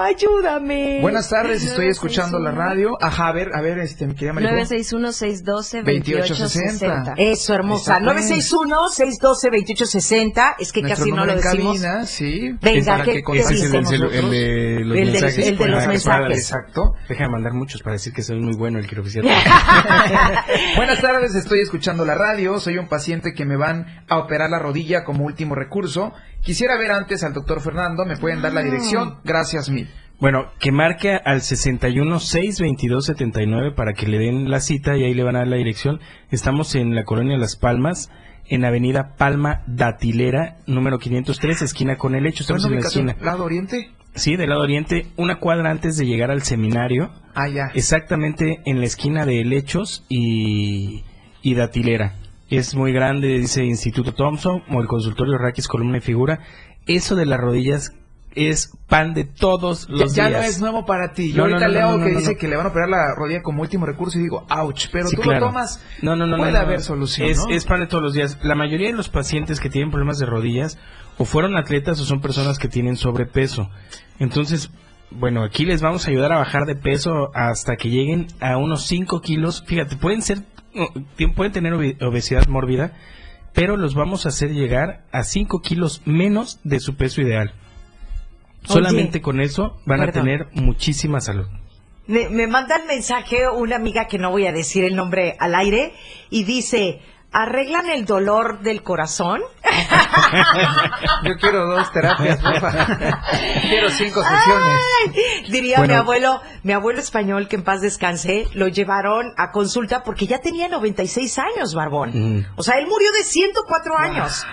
ayúdame. Buenas tardes, estoy escuchando la radio. Ajá, a ver, a ver, este, mi querida Marijo. 961-612-2860. Eso, hermosa. Está pues. 961-612-2860. Es que Nuestro casi no lo decimos. cabina, sí. Venga, Para ¿qué- que con El de, nosotros. el de los El de- mensajes. el de los Ah, mensajes. Exacto. Deja de mandar muchos para decir que soy muy bueno el quirofisiatra. Buenas tardes, estoy escuchando la radio. Soy un paciente que me van a operar la rodilla como último recurso. Quisiera ver antes al doctor Fernando. ¿Me pueden dar la dirección? Gracias mil. Bueno, que marque al 61 622 79 para que le den la cita y ahí le van a dar la dirección. Estamos en la colonia Las Palmas, en Avenida Palma Datilera, número 503, esquina con el hecho. Estamos ¿Buena en la esquina. ¿Lado oriente? Sí, del lado oriente, una cuadra antes de llegar al seminario. Ah, ya. Exactamente en la esquina de Helechos y, y Datilera. Es muy grande, dice Instituto Thompson, o el consultorio Raquis Columna y Figura. Eso de las rodillas es pan de todos los ya, ya días. no es nuevo para ti. Yo No, ahorita no, no, leo que dice que le van a operar la rodilla como último recurso y digo, ouch, pero Sí, tú claro. lo tomas. No, no, no, Puede haber solución, Es, pan de todos los días. La mayoría de los pacientes que tienen problemas de rodillas o fueron atletas o son personas que tienen sobrepeso. Entonces, bueno, aquí les vamos a ayudar a bajar de peso hasta que lleguen a unos 5 kilos. Fíjate, pueden ser, pueden tener obe- obesidad mórbida, pero los vamos a hacer llegar a 5 kilos menos de su peso ideal. Solamente con eso van a tener muchísima salud. Me, me manda el mensaje una amiga que no voy a decir el nombre al aire y dice, ¿arreglan el dolor del corazón? Yo quiero dos terapias, porfa. quiero cinco sesiones. Ay, diría Bueno. mi abuelo, mi abuelo español, que en paz descanse, lo llevaron a consulta porque ya tenía 96 años, Barbón. O sea, él murió de 104 años.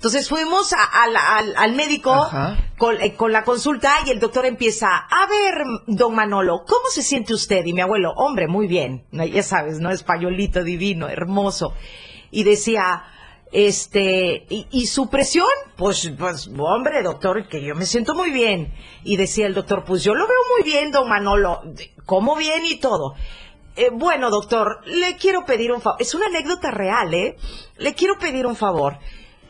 Entonces fuimos a- al- al- al médico con, eh, con la consulta y el doctor empieza, a ver, don Manolo, ¿cómo se siente usted? Y mi abuelo, hombre, muy bien, ya sabes, ¿no? Españolito divino, hermoso. Y decía, este, ¿y, y su presión? Pues, pues, hombre, doctor, que yo me siento muy bien. Y decía el doctor, pues yo lo veo muy bien, don Manolo, como bien y todo. Eh, bueno, doctor, le quiero pedir un favor. Es una anécdota real, ¿eh? Le quiero pedir un favor.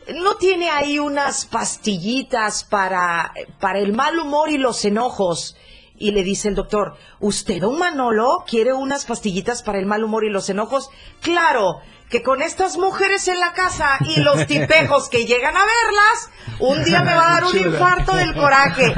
¿No tiene ahí unas pastillitas para, para el mal humor y los enojos? Y le dice el doctor, ¿usted, don Manolo, quiere unas pastillitas para el mal humor y los enojos? Claro, que con estas mujeres en la casa y los tipejos que llegan a verlas, un día me va a dar un infarto del coraje.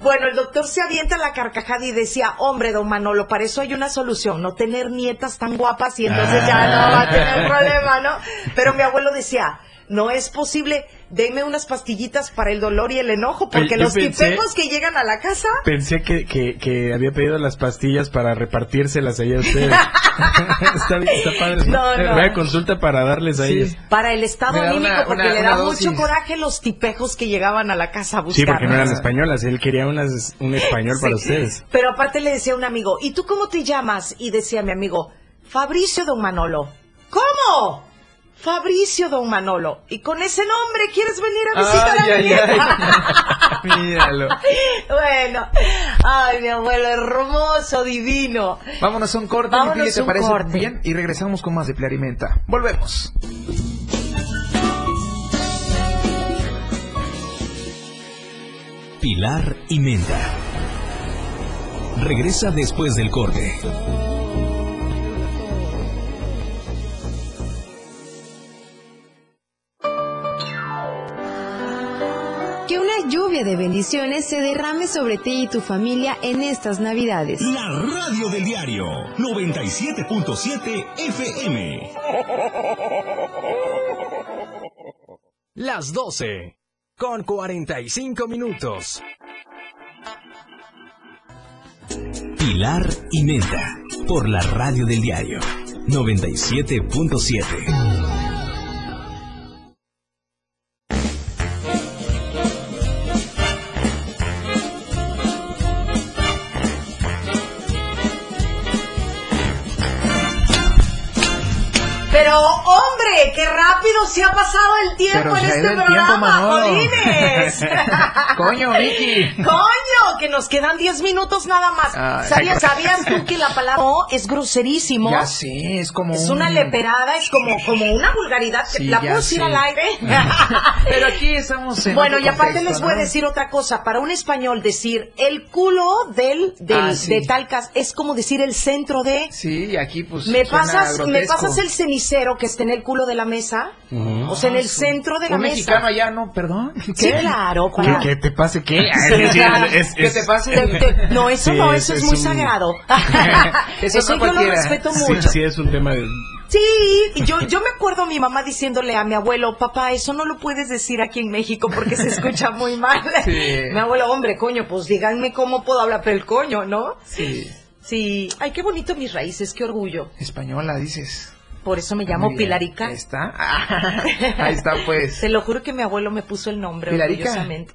Bueno, el doctor se avienta la carcajada y decía, hombre, don Manolo, para eso hay una solución, no tener nietas tan guapas y entonces ya no va a tener problema, ¿no? Pero mi abuelo decía, no es posible, denme unas pastillitas para el dolor y el enojo, porque Oye, los pensé- tipejos que llegan a la casa... Pensé que, que, que había pedido las pastillas para repartírselas ahí a ustedes. está, bien, está padre. No, no. Voy a consulta para darles a ellos. Para el estado anímico, una- porque una- le da dosis. mucho coraje los tipejos que llegaban a la casa a buscar. Sí, porque no eran españolas. Él quería unas, un español para Sí. ustedes. Pero aparte le decía a un amigo, ¿y tú cómo te llamas? Y decía mi amigo, Fabricio Don Manolo. ¿Cómo? Fabricio Don Manolo. Y con ese nombre quieres venir a visitar Ay, a mi ay. Míralo. Bueno, ay, mi abuelo hermoso, divino. Vámonos a un corte, mi Vámonos ¿te a un parece corte. bien? Y regresamos con más de Clarimenta. Volvemos. Pilar y Menda. Regresa después del corte. Que una lluvia de bendiciones se derrame sobre ti y tu familia en estas Navidades. La radio del diario 97.7 FM. Las 12 con 45 minutos. Pilar y Menta, por la radio del diario 97.7. se ha pasado el tiempo Pero en este programa. Jolines. Coño, Vicky. Coño, que nos quedan 10 minutos nada más. ¿Sabías, ¿Sabías tú que la palabra no es groserísimo? Ya sé, es como Es un- una leperada, es como, como una vulgaridad. Sí, ¿La puedo decir sé. al aire? Pero aquí estamos en Bueno, y aparte contexto, les voy a decir otra cosa. Para un español decir el culo del, del Ah, sí. de tal cas es como decir el centro de... Sí, y aquí pues Me pasas, me pasas el cenicero que está en el culo de la mesa, o sea, en el centro de la Un mesa. mexicano allá, ¿no? Perdón. Sí, claro. ¿Qué, para- qué te pase qué? Sí, Es- es- ¿Qué te pase? Te- te- no, eso Sí, no, es- eso es, es muy un- sagrado. Eso eso no yo lo cualquiera. respeto Sí, mucho. sí, es un tema de... Sí, yo, yo me acuerdo a mi mamá diciéndole a mi abuelo, papá, eso no lo puedes decir aquí en México porque se escucha muy mal. Sí. Mi abuelo, hombre, coño, pues díganme cómo puedo hablar, pero el coño, ¿no? Sí. Sí. Ay, qué bonito mis raíces, qué orgullo. Española, dices. Por eso me llamo Muy bien. Pilarica. Ahí está. Ahí está, pues. Te lo juro que mi abuelo me puso el nombre ¿Pilarica? orgullosamente.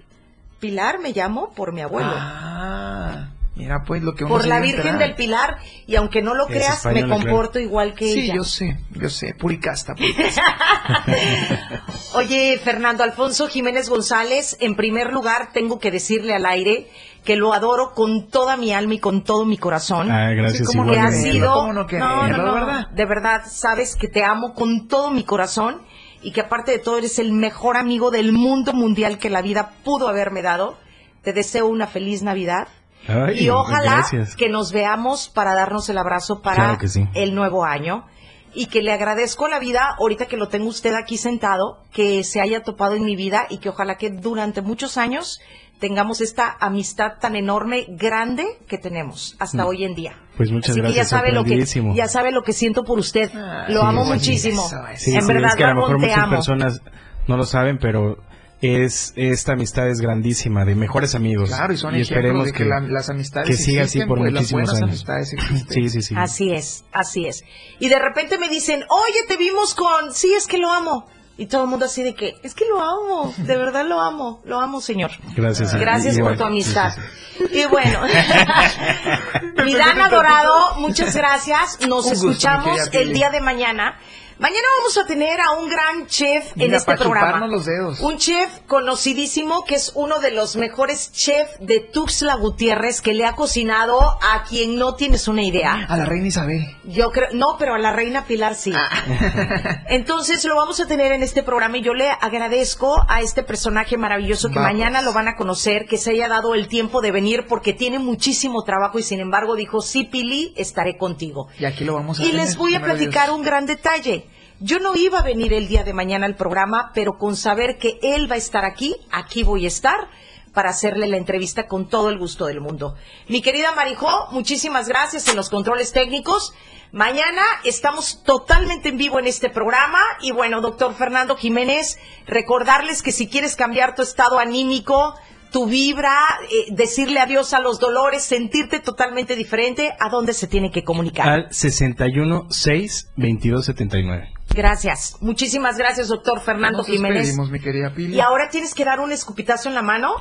Pilar me llamo por mi abuelo. Ah, mira, pues lo que uno por la Virgen del Pilar y aunque no lo Es creas me comporto igual que Sí, ella. yo sé, yo sé. Puricasta, puricasta. Oye, Fernando Alfonso Jiménez González, en primer lugar tengo que decirle al aire que lo adoro con toda mi alma y con todo mi corazón. Ah, gracias, Sí, ¿cómo que ha sido ¿Cómo no verdad? de verdad sabes que te amo con todo mi corazón y que aparte de todo eres el mejor amigo del mundo mundial que la vida pudo haberme dado te deseo una feliz Navidad Ay, y ojalá gracias. que nos veamos para darnos el abrazo para Claro que sí. el nuevo año y que le agradezco a la vida ahorita que lo tengo usted aquí sentado que se haya topado en mi vida y que ojalá que durante muchos años tengamos esta amistad tan enorme, grande que tenemos hasta Mm. hoy en día. Pues muchas Así que ya gracias, sabe lo que ya sabe lo que siento por usted. lo Sí, amo sí. muchísimo. Sí, en sí, verdad, es que a lo mejor te muchas amo. personas no lo saben, pero es esta amistad es grandísima, de mejores amigos. Claro, y son y esperemos de que, la- las amistades que siga así por pues, muchísimos años. Sí, sí, sí. Así es, así es. Y de repente me dicen, oye, te vimos con, sí, es que lo amo. Y todo el mundo así de que, es que lo amo, de verdad lo amo, lo amo, señor. Gracias. Gracias por tu amistad. Sí, sí, sí. Y bueno, mi Dana Dorado, muchas gracias. Nos escuchamos el día de mañana. Mañana vamos a tener a un gran chef en Mira, este programa. chuparnos los dedos. Un chef conocidísimo que es uno de los mejores chefs de Tuxtla Gutiérrez que le ha cocinado a quien no tienes una idea. A la reina Isabel. Yo creo, no, pero a la reina Pilar sí. Ah. Entonces lo vamos a tener en este programa y yo le agradezco a este personaje maravilloso que Vamos. mañana lo van a conocer, que se haya dado el tiempo de venir porque tiene muchísimo trabajo y sin embargo dijo, sí, Pili, estaré contigo. Y aquí lo vamos a Y tener. les voy a platicar un gran detalle. Yo no iba a venir el día de mañana al programa, pero con saber que él va a estar aquí, aquí voy a estar para hacerle la entrevista con todo el gusto del mundo. Mi querida Marijó, muchísimas gracias en los controles técnicos. Mañana estamos totalmente en vivo en este programa y bueno, doctor Fernando Jiménez, recordarles que si quieres cambiar tu estado anímico, tu vibra, eh, decirle adiós a los dolores, sentirte totalmente diferente, ¿a dónde se tiene que comunicar? Al 61 6 22 79. Gracias. Muchísimas gracias, doctor Fernando Nos Jiménez. mi querida Pili. Y ahora tienes que dar un escupitazo en la mano.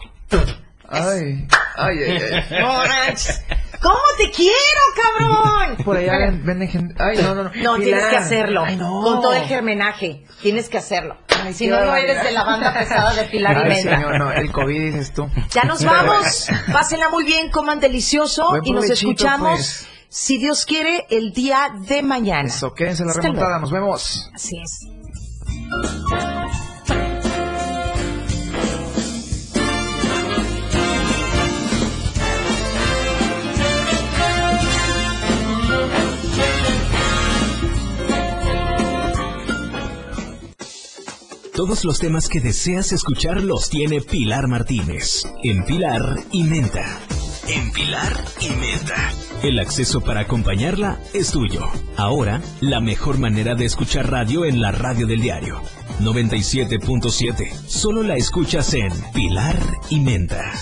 Ay, ay, ay, ay. No. ¿Cómo te quiero, cabrón? Por allá ven- venden gente. Ay, no, no, no. No, tienes que hacerlo. Ay, no. Con todo el germenaje. Tienes que hacerlo. si no, no eres de la banda pesada de Pilar y Ay, Menta. señor, no, el COVID dices tú. Ya nos vamos. Pásenla muy bien, coman delicioso Buen y nos provechito, escuchamos, pues. Si Dios quiere, el día de mañana. Eso, quédense en la Hasta remontada. luego. Nos vemos. Así es. Todos los temas que deseas escuchar los tiene Pilar Martínez. En Pilar y Menta. En Pilar y Menta. El acceso para acompañarla es tuyo. Ahora, la mejor manera de escuchar radio en la radio del diario. 97.7. Solo la escuchas en Pilar y Menta.